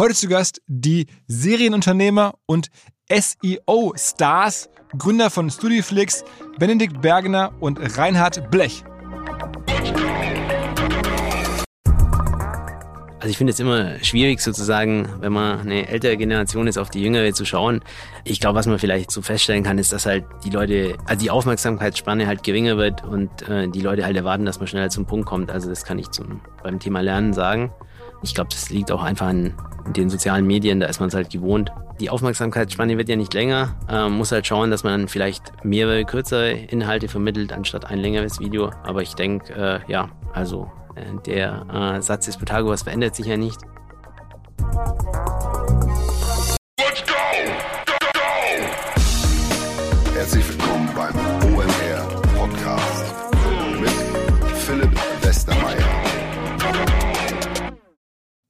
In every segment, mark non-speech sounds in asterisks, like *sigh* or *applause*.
Heute zu Gast die Serienunternehmer und SEO-Stars, Gründer von Studioflix, Benedikt Bergner und Reinhard Blech. Also ich finde es immer schwierig sozusagen, wenn man eine ältere Generation ist, auf die jüngere zu schauen. Ich glaube, was man vielleicht so feststellen kann, ist, dass halt die Leute, also die Aufmerksamkeitsspanne halt geringer wird und äh, die Leute halt erwarten, dass man schneller zum Punkt kommt. Also das kann ich zum, beim Thema Lernen sagen. Ich glaube, das liegt auch einfach an den sozialen Medien, da ist man es halt gewohnt. Die Aufmerksamkeitsspanne wird ja nicht länger. Man muss halt schauen, dass man vielleicht mehrere kürzere Inhalte vermittelt, anstatt ein längeres Video. Aber ich denke, äh, ja, also äh, der äh, Satz des Pythagoras verändert sich ja nicht.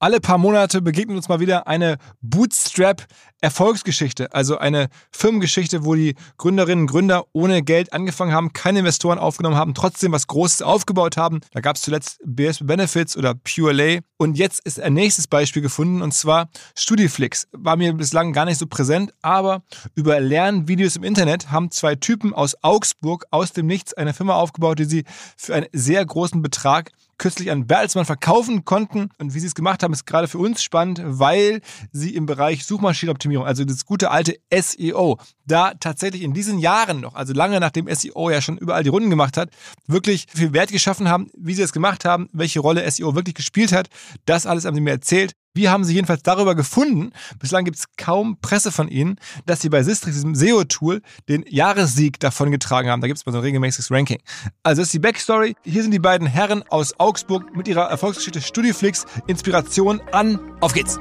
Alle paar Monate begegnet uns mal wieder eine Bootstrap Erfolgsgeschichte, also eine Firmengeschichte, wo die Gründerinnen und Gründer ohne Geld angefangen haben, keine Investoren aufgenommen haben, trotzdem was Großes aufgebaut haben. Da gab es zuletzt BS Benefits oder PureLay. Und jetzt ist ein nächstes Beispiel gefunden und zwar Studiflix. War mir bislang gar nicht so präsent, aber über Lernvideos im Internet haben zwei Typen aus Augsburg aus dem Nichts eine Firma aufgebaut, die sie für einen sehr großen Betrag kürzlich an Bertelsmann verkaufen konnten. Und wie sie es gemacht haben, ist gerade für uns spannend, weil sie im Bereich Suchmaschinenoptimierung Optimierung, also das gute alte SEO, da tatsächlich in diesen Jahren noch, also lange nachdem SEO ja schon überall die Runden gemacht hat, wirklich viel Wert geschaffen haben, wie sie das gemacht haben, welche Rolle SEO wirklich gespielt hat. Das alles haben sie mir erzählt. Wir haben sie jedenfalls darüber gefunden, bislang gibt es kaum Presse von ihnen, dass sie bei Sistrix, diesem SEO-Tool, den Jahressieg davon getragen haben. Da gibt es mal so ein regelmäßiges Ranking. Also das ist die Backstory. Hier sind die beiden Herren aus Augsburg mit ihrer Erfolgsgeschichte Studioflix. Inspiration an. Auf geht's!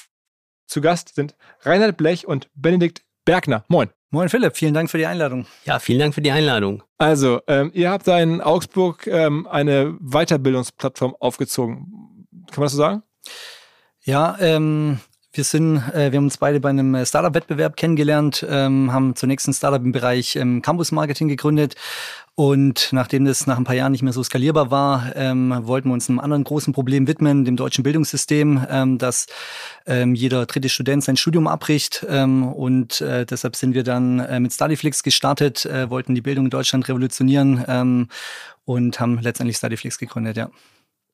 Zu Gast sind Reinhard Blech und Benedikt Bergner. Moin. Moin Philipp, vielen Dank für die Einladung. Ja, vielen Dank für die Einladung. Also, ähm, ihr habt da in Augsburg ähm, eine Weiterbildungsplattform aufgezogen. Kann man das so sagen? Ja, ähm, wir sind, äh, wir haben uns beide bei einem äh, Startup-Wettbewerb kennengelernt, ähm, haben zunächst ein Startup im Bereich ähm, Campus-Marketing gegründet und nachdem das nach ein paar Jahren nicht mehr so skalierbar war, ähm, wollten wir uns einem anderen großen Problem widmen, dem deutschen Bildungssystem, ähm, dass ähm, jeder dritte Student sein Studium abbricht. Ähm, und äh, deshalb sind wir dann äh, mit Studyflix gestartet, äh, wollten die Bildung in Deutschland revolutionieren ähm, und haben letztendlich Studyflix gegründet, ja.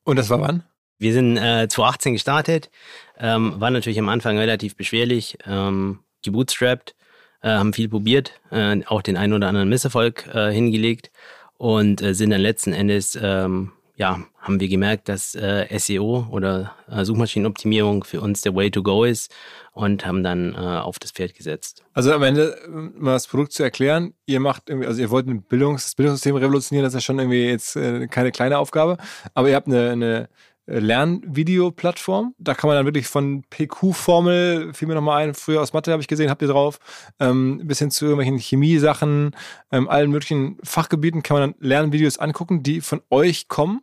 Und das war wann? Wir sind äh, 2018 gestartet, ähm, war natürlich am Anfang relativ beschwerlich, ähm, gebootstrapped, äh, haben viel probiert, äh, auch den einen oder anderen Misserfolg äh, hingelegt und äh, sind dann letzten Endes, ähm, ja, haben wir gemerkt, dass äh, SEO oder äh, Suchmaschinenoptimierung für uns der Way to go ist und haben dann auf das Pferd gesetzt. Also am Ende, um das Produkt zu erklären, ihr macht irgendwie, also ihr wollt ein Bildungs-, das Bildungssystem revolutionieren, das ist ja schon irgendwie jetzt keine kleine Aufgabe, aber ihr habt eine, eine Lernvideoplattform. Da kann man dann wirklich von PQ-Formel, fiel mir nochmal ein, früher aus Mathe habe ich gesehen, habt ihr drauf, ähm, bis hin zu irgendwelchen Chemiesachen, ähm, allen möglichen Fachgebieten kann man dann Lernvideos angucken, die von euch kommen.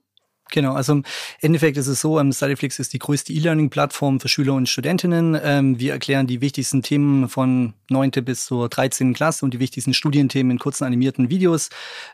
Genau, also im Endeffekt ist es so, ähm, Studyflix ist die größte E-Learning-Plattform für Schüler und Studentinnen. Ähm, wir erklären die wichtigsten Themen von 9. bis zur 13. Klasse und die wichtigsten Studienthemen in kurzen animierten Videos.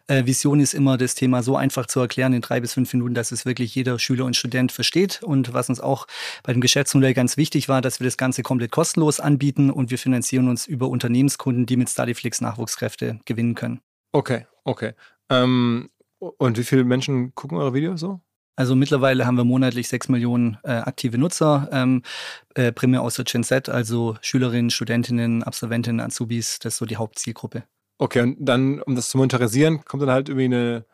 Äh, Vision ist immer, das Thema so einfach zu erklären in drei bis fünf Minuten, dass es wirklich jeder Schüler und Student versteht. Und was uns auch bei dem Geschäftsmodell ganz wichtig war, dass wir das Ganze komplett kostenlos anbieten und wir finanzieren uns über Unternehmenskunden, die mit Studyflix Nachwuchskräfte gewinnen können. Okay, okay. Ähm, und wie viele Menschen gucken eure Videos so? Also mittlerweile haben wir monatlich sechs Millionen äh, aktive Nutzer, ähm, äh, primär aus der Gen Z, also Schülerinnen, Studentinnen, Absolventinnen, Azubis, das ist so die Hauptzielgruppe. Okay, und dann, um das zu monetarisieren, kommt dann halt irgendwie eine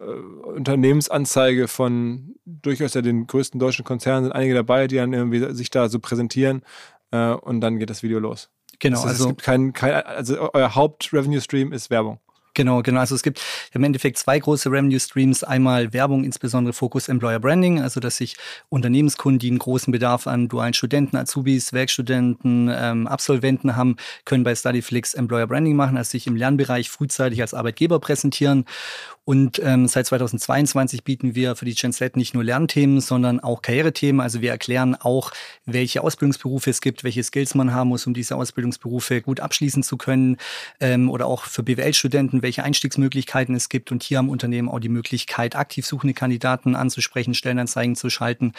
äh, Unternehmensanzeige von durchaus ja den größten deutschen Konzernen, sind einige dabei, die dann irgendwie sich da so präsentieren äh, und dann geht das Video los. Genau, also, also es gibt kein, kein, also euer Haupt-Revenue-Stream ist Werbung. Genau, genau. Also es gibt im Endeffekt zwei große Revenue Streams. Einmal Werbung, insbesondere Fokus Employer Branding, also dass sich Unternehmenskunden, die einen großen Bedarf an dualen Studenten, Azubis, Werkstudenten, ähm, Absolventen haben, können bei Studyflix Employer Branding machen, also sich im Lernbereich frühzeitig als Arbeitgeber präsentieren. Und ähm, seit 2022 bieten wir für die Gen Z nicht nur Lernthemen, sondern auch Karrierethemen. Also wir erklären auch, welche Ausbildungsberufe es gibt, welche Skills man haben muss, um diese Ausbildungsberufe gut abschließen zu können. Ähm, oder auch für BWL-Studenten, welche Einstiegsmöglichkeiten es gibt. Und hier haben Unternehmen auch die Möglichkeit, aktiv suchende Kandidaten anzusprechen, Stellenanzeigen zu schalten.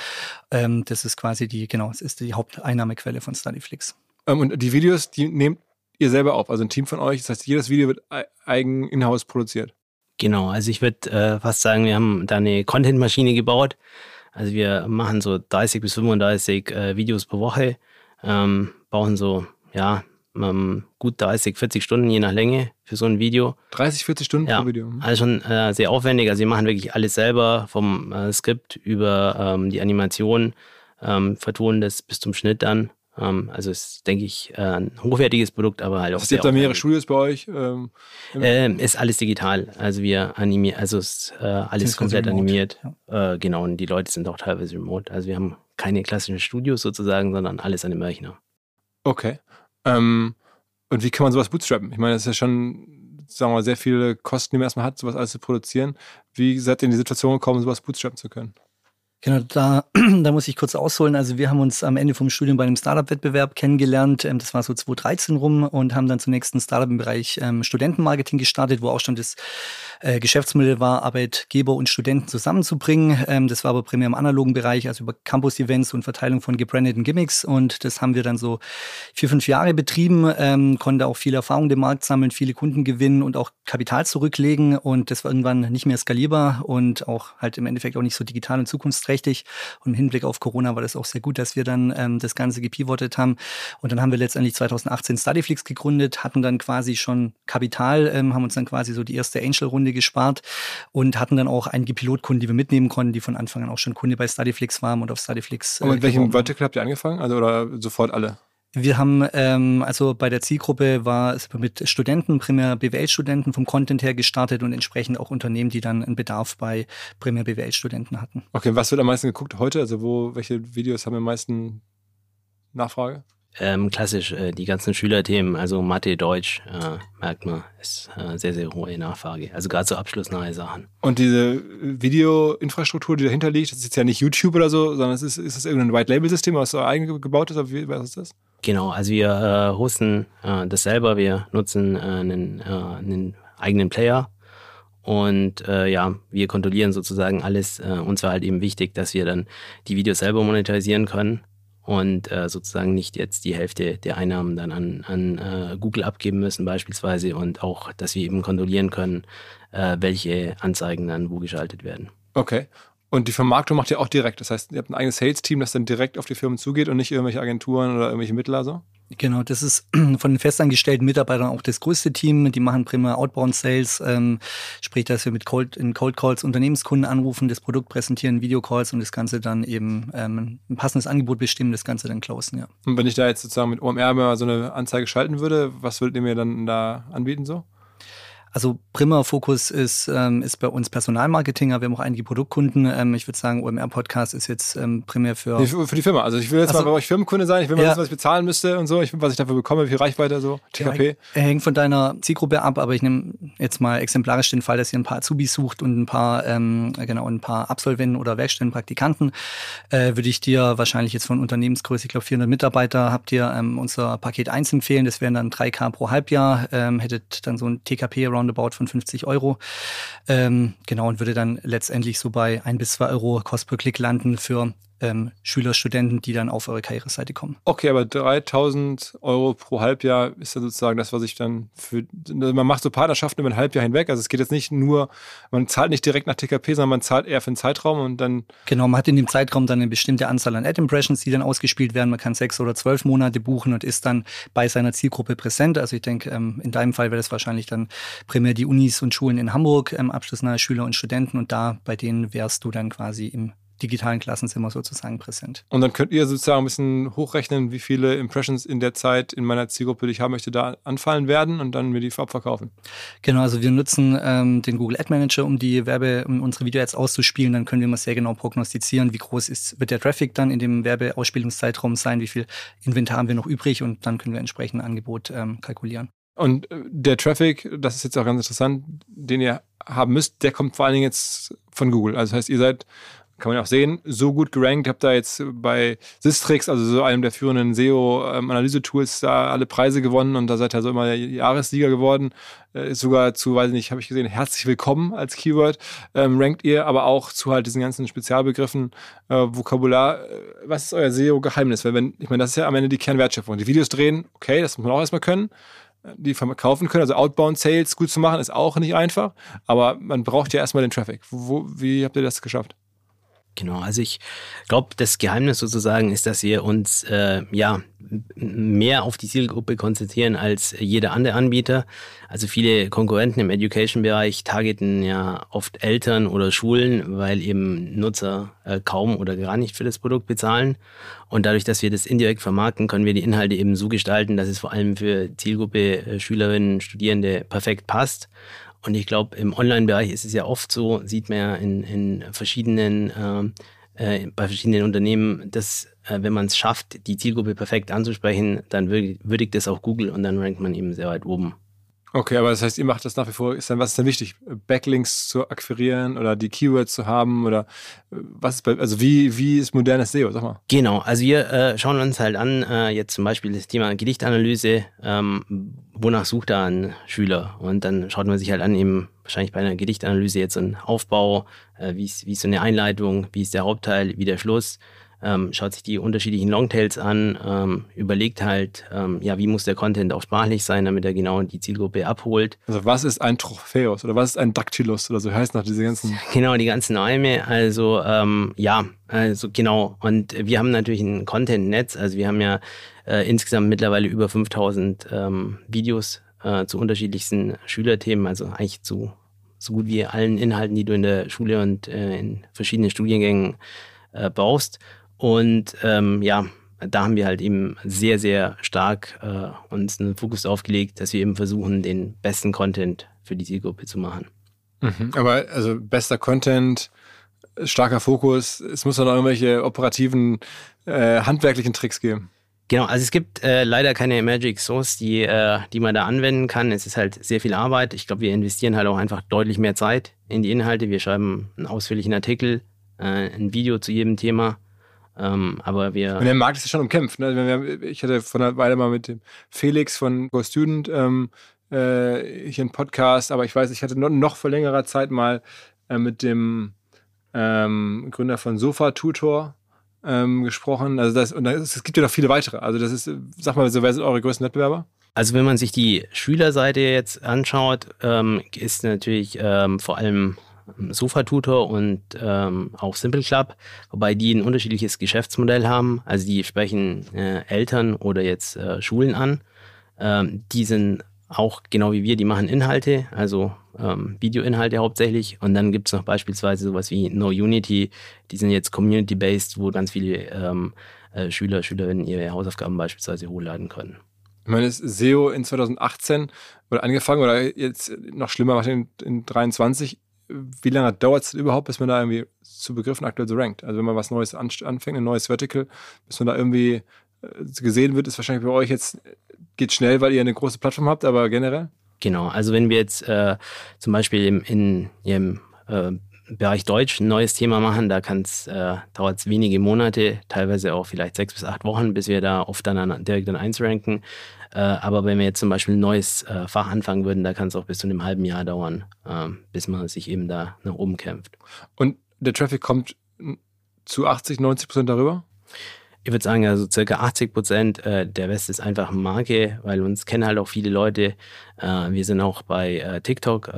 Ähm, das ist quasi die, genau, es ist die Haupteinnahmequelle von Studyflix. Ähm, und die Videos, die nehmt ihr selber auf, also ein Team von euch. Das heißt, jedes Video wird eigen in-house produziert. Genau, also ich würde äh, fast sagen, wir haben da eine Content-Maschine gebaut. Also wir machen so 30 bis 35 äh, Videos pro Woche, ähm, brauchen so, ja, ähm, gut 30, 40 Stunden je nach Länge für so ein Video. 30, 40 Stunden ja, pro Video. Mhm. Also schon äh, sehr aufwendig. Also wir machen wirklich alles selber, vom äh, Skript über ähm, die Animation, ähm, vertonen das bis zum Schnitt dann. Ähm, also ist, denke ich, äh, ein hochwertiges Produkt, aber halt auch. Es gibt da mehrere Studios bei euch? Ähm, ähm, ist alles digital. Also wir animieren, also ist äh, alles komplett remote. animiert. Ja. Äh, genau, und die Leute sind auch teilweise remote. Also wir haben keine klassischen Studios sozusagen, sondern alles an dem Rechner. Okay. Ähm, und wie kann man sowas bootstrappen? Ich meine, das ist ja schon, sagen wir mal, sehr viele Kosten, die man erstmal hat, sowas alles zu produzieren. Wie seid ihr in die Situation gekommen, sowas bootstrappen zu können? Genau, da, *clears throat* da muss ich kurz ausholen. Also wir haben uns am Ende vom Studium bei einem Startup-Wettbewerb kennengelernt. Ähm, das war so 2013 rum und haben dann zunächst ein Startup im Bereich ähm, Studentenmarketing gestartet, wo auch schon das äh, Geschäftsmittel war, Arbeitgeber und Studenten zusammenzubringen. Ähm, das war aber primär im analogen Bereich, also über Campus-Events und Verteilung von gebrandeten Gimmicks. Und das haben wir dann so vier, fünf Jahre betrieben, konnte auch viel Erfahrung im Markt sammeln, viele Kunden gewinnen und auch Kapital zurücklegen. Und das war irgendwann nicht mehr skalierbar und auch halt im Endeffekt auch nicht so digital und zukunftsfähig zukunftsträchtig. Und im Hinblick auf Corona war das auch sehr gut, dass wir dann ähm, das Ganze gepivotet haben. Und dann haben wir letztendlich 2018 Studyflix gegründet, hatten dann quasi schon Kapital, ähm, haben uns dann quasi so die erste Angel-Runde gespart und hatten dann auch einige Pilotkunden, die wir mitnehmen konnten, die von Anfang an auch schon Kunde bei Studyflix waren und auf Studyflix. Äh, und mit welchem Vertical habt ihr angefangen? Also oder sofort alle? Wir haben, ähm, also bei der Zielgruppe war es mit Studenten, primär BWL-Studenten vom Content her gestartet und entsprechend auch Unternehmen, die dann einen Bedarf bei primär BWL-Studenten hatten. Okay, was wird am meisten geguckt heute? Also wo, welche Videos haben am meisten Nachfrage? Ähm, klassisch äh, die ganzen Schülerthemen, also Mathe, Deutsch, äh, merkt man, ist äh, sehr, sehr hohe Nachfrage. Also gerade so abschlussnahe Sachen. Und diese Videoinfrastruktur, die dahinter liegt, das ist jetzt ja nicht YouTube oder so, sondern es ist, ist das irgendein White-Label-System, was so eigen gebaut ist? Oder wie, was ist das? Genau, also wir äh, hosten äh, das selber, wir nutzen äh, einen, einen eigenen Player und äh, ja, wir kontrollieren sozusagen alles. Äh, uns war halt eben wichtig, dass wir dann die Videos selber monetarisieren können und äh, sozusagen nicht jetzt die Hälfte der Einnahmen dann an, an äh, Google abgeben müssen beispielsweise und auch, dass wir eben kontrollieren können, äh, welche Anzeigen dann wo geschaltet werden. Okay. Und die Vermarktung macht ihr auch direkt. Das heißt, ihr habt ein eigenes Sales-Team, das dann direkt auf die Firmen zugeht und nicht irgendwelche Agenturen oder irgendwelche Mittler so? Genau, das ist *clears throat* von den festangestellten Mitarbeitern auch das größte Team. Die machen primär Outbound Sales, ähm, sprich, dass wir mit Cold, in Cold Calls Unternehmenskunden anrufen, das Produkt präsentieren, Videocalls und das Ganze dann eben ähm, ein passendes Angebot bestimmen, das Ganze dann closen, ja. Und wenn ich da jetzt sozusagen mit OMR mal so eine Anzeige schalten würde, was würdet ihr mir dann da anbieten so? Also primärer Fokus ist, ähm, ist bei uns Personalmarketing, aber wir haben auch einige Produktkunden. Ähm, ich würde sagen, OMR-Podcast ist jetzt ähm, primär für... Nee, für... für, die Firma. Also ich will jetzt also, mal bei euch Firmenkunde sein, ich will mal ja. wissen, was ich bezahlen müsste und so, ich was ich dafür bekomme, wie viel Reichweite, so, TKP. Ja, hängt von deiner Zielgruppe ab, aber ich nehme jetzt mal exemplarisch den Fall, dass ihr ein paar Azubis sucht und ein paar, ähm, genau, ein paar Absolventen oder Werkstudentenpraktikanten. Äh, würde ich dir wahrscheinlich jetzt von Unternehmensgröße, ich glaube 400 Mitarbeiter, habt ihr ähm, unser Paket 1 empfehlen. Das wären dann 3K pro Halbjahr, ähm, hättet dann so ein TKP roundabout von 50 Euro. Ähm, genau, und würde dann letztendlich so bei ein bis zwei Euro Kost per Klick landen für ähm, Schüler, Studenten, die dann auf eure Karriereseite kommen. Okay, aber 3000 Euro pro Halbjahr ist ja sozusagen das, was ich dann für. Man macht so Partnerschaften über ein Halbjahr hinweg. Also es geht jetzt nicht nur, man zahlt nicht direkt nach TKP, sondern man zahlt eher für einen Zeitraum und dann. Genau, man hat in dem Zeitraum dann eine bestimmte Anzahl an Ad-Impressions, die dann ausgespielt werden. Man kann sechs oder zwölf Monate buchen und ist dann bei seiner Zielgruppe präsent. Also ich denke, ähm, in deinem Fall wäre das wahrscheinlich dann primär die Unis und Schulen in Hamburg, ähm, abschlussnahe Schüler und Studenten und da bei denen wärst du dann quasi im digitalen Klassenzimmer sozusagen präsent. Und dann könnt ihr sozusagen ein bisschen hochrechnen, wie viele Impressions in der Zeit in meiner Zielgruppe, die ich haben möchte, da anfallen werden und dann mir die abverkaufen. Genau, also wir nutzen ähm, den Google Ad Manager, um die Werbe, um unsere Video-Ads auszuspielen. Dann können wir mal sehr genau prognostizieren, wie groß ist, wird der Traffic dann in dem Werbeausspielungszeitraum sein, wie viel Inventar haben wir noch übrig und dann können wir entsprechend ein Angebot ähm, kalkulieren. Und äh, der Traffic, das ist jetzt auch ganz interessant, den ihr haben müsst, der kommt vor allen Dingen jetzt von Google. Also das heißt, ihr seid kann man auch sehen, so gut gerankt. Ich habe da jetzt bei Sistrix, also so einem der führenden SEO-Analyse-Tools, da alle Preise gewonnen und da seid ihr so immer Jahressieger geworden. Äh, ist sogar zu, weiß ich nicht, habe ich gesehen, herzlich willkommen als Keyword. Ähm, rankt ihr aber auch zu halt diesen ganzen Spezialbegriffen, äh, Vokabular. Äh, was ist euer SEO-Geheimnis? Weil wenn, ich meine, das ist ja am Ende die Kernwertschöpfung. Die Videos drehen, okay, das muss man auch erstmal können äh, die verkaufen können. Also Outbound Sales gut zu machen, ist auch nicht einfach. Aber man braucht ja erstmal den Traffic. Wo, wie habt ihr das geschafft? Genau, also ich glaube, das Geheimnis sozusagen ist, dass wir uns äh, ja mehr auf die Zielgruppe konzentrieren als jeder andere Anbieter. Also viele Konkurrenten im Education-Bereich targeten ja oft Eltern oder Schulen, weil eben Nutzer äh, kaum oder gar nicht für das Produkt bezahlen. Und dadurch, dass wir das indirekt vermarkten, können wir die Inhalte eben so gestalten, dass es vor allem für Zielgruppe äh, Schülerinnen, Studierende perfekt passt. Und ich glaube, im Online-Bereich ist es ja oft so, sieht man ja in, in verschiedenen, ähm, äh, bei verschiedenen Unternehmen, dass äh, wenn man es schafft, die Zielgruppe perfekt anzusprechen, dann würdigt das auch Google und dann rankt man eben sehr weit oben. Okay, aber das heißt, ihr macht das nach wie vor. Ist dann, was ist denn wichtig? Backlinks zu akquirieren oder die Keywords zu haben oder äh, was ist bei, also wie, wie ist modernes SEO? Sag mal. Genau, also wir äh, schauen uns halt an, äh, jetzt zum Beispiel das Thema Gedichtanalyse, ähm, wonach sucht da ein Schüler? Und dann schaut man sich halt an, eben wahrscheinlich bei einer Gedichtanalyse jetzt so ein Aufbau, äh, wie, ist, wie ist so eine Einleitung, wie ist der Hauptteil, wie der Schluss ähm, schaut sich die unterschiedlichen Longtails an, ähm, überlegt halt, ähm, ja, wie muss der Content auch sprachlich sein, damit er genau die Zielgruppe abholt. Also was ist ein Trophäus oder was ist ein Dactylus oder so heißt noch diese ganzen... *laughs* Genau, die ganzen Alme, also ähm, ja, also genau. Und wir haben natürlich ein Content-Netz, also wir haben ja äh, insgesamt mittlerweile über 5000 ähm, Videos äh, zu unterschiedlichsten Schülerthemen, also eigentlich zu so gut wie allen Inhalten, die du in der Schule und äh, in verschiedenen Studiengängen äh, brauchst. Und ähm, ja, da haben wir halt eben sehr, sehr stark äh, uns einen Fokus aufgelegt, dass wir eben versuchen, den besten Content für die Zielgruppe zu machen. Mhm, aber also bester Content, starker Fokus, es muss dann auch irgendwelche operativen, äh, handwerklichen Tricks geben. Genau, also es gibt äh, leider keine Magic Source, die, äh, die man da anwenden kann. Es ist halt sehr viel Arbeit. Ich glaube, wir investieren halt auch einfach deutlich mehr Zeit in die Inhalte. Wir schreiben einen ausführlichen Artikel, äh, ein Video zu jedem Thema ähm, aber wir. Und der Markt ist ja schon umkämpft. Ne? Ich hatte vor einer Weile mal mit dem Felix von Go Student ähm, äh, hier einen Podcast, aber ich weiß, ich hatte noch, noch vor längerer Zeit mal äh, mit dem ähm, Gründer von Sofa Tutor ähm, gesprochen. Also das, und das, es gibt ja noch viele weitere. Also das ist, sag mal, so, wer sind eure größten Wettbewerber? Also wenn man sich die Schülerseite jetzt anschaut, ähm, ist natürlich ähm, vor allem Sofa-Tutor und ähm, auch Simple Club, wobei die ein unterschiedliches Geschäftsmodell haben. Also die sprechen äh, Eltern oder jetzt äh, Schulen an. Ähm, die sind auch genau wie wir, die machen Inhalte, also ähm, Videoinhalte hauptsächlich. Und dann gibt es noch beispielsweise sowas wie No Unity, die sind jetzt community-based, wo ganz viele ähm, äh, Schüler, Schülerinnen ihre Hausaufgaben beispielsweise hochladen können. Ich meine, SEO in 2018 oder angefangen oder jetzt noch schlimmer wahrscheinlich in, in 23. Wie lange dauert es überhaupt, bis man da irgendwie zu Begriffen aktuell so rankt? Also wenn man was Neues anfängt, ein neues Vertical, bis man da irgendwie äh, gesehen wird, ist wahrscheinlich bei euch jetzt, geht schnell, weil ihr eine große Plattform habt, aber generell? Genau, also wenn wir jetzt äh, zum Beispiel im, in, im äh, Bereich Deutsch ein neues Thema machen, da äh, dauert es wenige Monate, teilweise auch vielleicht sechs bis acht Wochen, bis wir da oft dann an, direkt dann eins ranken. Äh, aber wenn wir jetzt zum Beispiel ein neues äh, Fach anfangen würden, da kann es auch bis zu einem halben Jahr dauern, äh, bis man sich eben da nach oben kämpft. Und der Traffic kommt zu 80, 90 Prozent darüber? Ich würde sagen, also circa 80 Prozent äh, der West ist einfach Marke, weil uns kennen halt auch viele Leute. Äh, wir sind auch bei äh, TikTok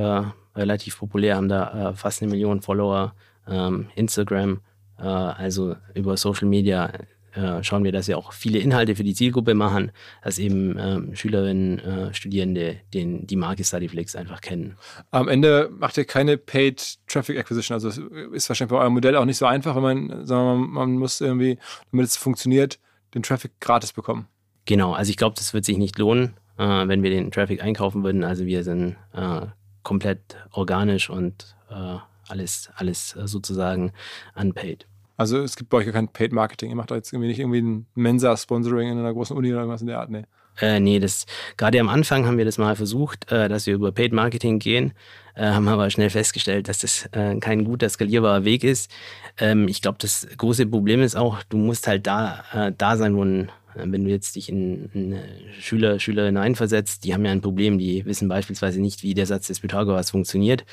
relativ populär, haben da fast eine Million Follower, ähm, Instagram, also über Social Media äh, schauen wir, dass wir auch viele Inhalte für die Zielgruppe machen, dass eben ähm, Schülerinnen, äh, Studierende den, die Marke Studyflix einfach kennen. Am Ende macht ihr keine Paid Traffic Acquisition, also ist wahrscheinlich bei eurem Modell auch nicht so einfach, wenn man, sagen mal, man muss irgendwie, damit es funktioniert, den Traffic gratis bekommen. Genau, also ich glaube, das wird sich nicht lohnen, äh, wenn wir den Traffic einkaufen würden. Also wir sind äh, komplett organisch und äh, alles, alles äh, sozusagen unpaid. Also es gibt bei euch kein Paid Marketing. Ihr macht da jetzt irgendwie nicht irgendwie ein Mensa-Sponsoring in einer großen Uni oder irgendwas in der Art, nee. Äh, nee, das, gerade am Anfang haben wir das mal versucht, äh, dass wir über Paid Marketing gehen, äh, haben aber schnell festgestellt, dass das äh, kein guter skalierbarer Weg ist. Ähm, ich glaube, das große Problem ist auch, du musst halt da, äh, da sein, wo ein, äh, wenn du jetzt dich in, in Schüler, Schülerinnen einversetzt, die haben ja ein Problem, die wissen beispielsweise nicht, wie der Satz des Pythagoras funktioniert.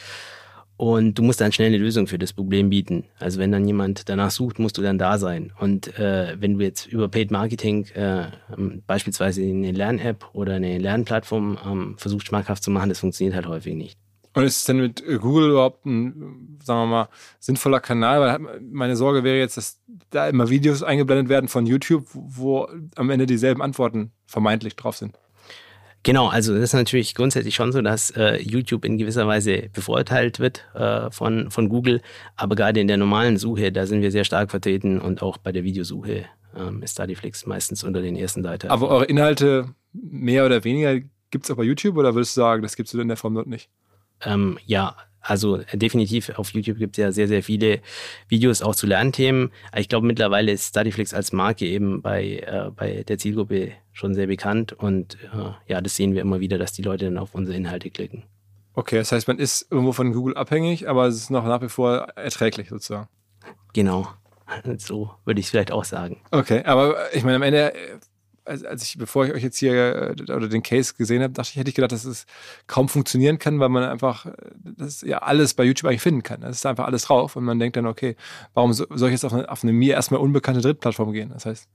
Und du musst dann schnell eine Lösung für das Problem bieten. Also wenn dann jemand danach sucht, musst du dann da sein. Und äh, wenn du jetzt über Paid Marketing äh, ähm, beispielsweise eine Lern-App oder eine Lernplattform ähm, versuchst schmackhaft zu machen, das funktioniert halt häufig nicht. Und ist es denn mit äh, Google überhaupt ein, sagen wir mal, sinnvoller Kanal? Weil meine Sorge wäre jetzt, dass da immer Videos eingeblendet werden von YouTube, wo am Ende dieselben Antworten vermeintlich drauf sind. Genau, also das ist natürlich grundsätzlich schon so, dass äh, YouTube in gewisser Weise bevorteilt wird äh, von, von Google. Aber gerade in der normalen Suche, da sind wir sehr stark vertreten und auch bei der Videosuche ähm, ist Studyflix meistens unter den ersten Seiten. Aber eure Inhalte mehr oder weniger gibt es auch bei YouTube oder würdest du sagen, das gibt es in der Form dort nicht? Ähm, ja, also definitiv auf YouTube gibt es ja sehr, sehr viele Videos auch zu Lernthemen. Ich glaube, mittlerweile ist Studyflix als Marke eben bei, äh, bei der Zielgruppe schon sehr bekannt und äh, ja, das sehen wir immer wieder, dass die Leute dann auf unsere Inhalte klicken. Okay, das heißt, man ist irgendwo von Google abhängig, aber es ist noch nach wie vor erträglich sozusagen. Genau, *laughs* so würde ich es vielleicht auch sagen. Okay, aber ich meine, am Ende als, als ich, bevor ich euch jetzt hier äh, oder den Case gesehen habe, dachte ich, hätte ich gedacht, dass es kaum funktionieren kann, weil man einfach das ja alles bei YouTube eigentlich finden kann. Es ist einfach alles drauf und man denkt dann, okay, warum soll ich jetzt auf eine, auf eine mir erstmal unbekannte Drittplattform gehen? Das heißt.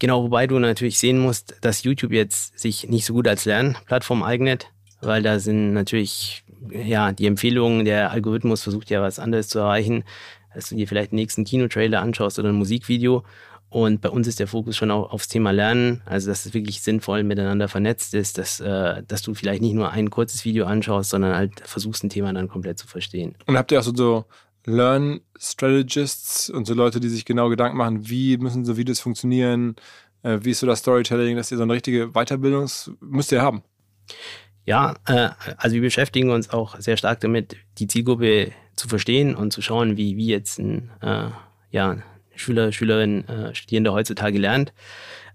Genau, wobei du natürlich sehen musst, dass YouTube jetzt sich nicht so gut als Lernplattform eignet, weil da sind natürlich, ja, die Empfehlungen, der Algorithmus versucht ja was anderes zu erreichen, dass du dir vielleicht den nächsten Kinotrailer anschaust oder ein Musikvideo und bei uns ist der Fokus schon auch aufs Thema Lernen, also dass es wirklich sinnvoll miteinander vernetzt ist, dass, äh, dass du vielleicht nicht nur ein kurzes Video anschaust, sondern halt versuchst, ein Thema dann komplett zu verstehen. Und habt ihr auch so, so Learn-Strategists und so Leute, die sich genau Gedanken machen, wie müssen so Videos funktionieren, äh, wie ist so das Storytelling, dass ihr so eine richtige Weiterbildungs... müsst ihr haben? Ja, äh, also wir beschäftigen uns auch sehr stark damit, die Zielgruppe zu verstehen und zu schauen, wie, wie jetzt ein, äh, ja, Schüler, Schülerinnen, äh, Studierende heutzutage lernt.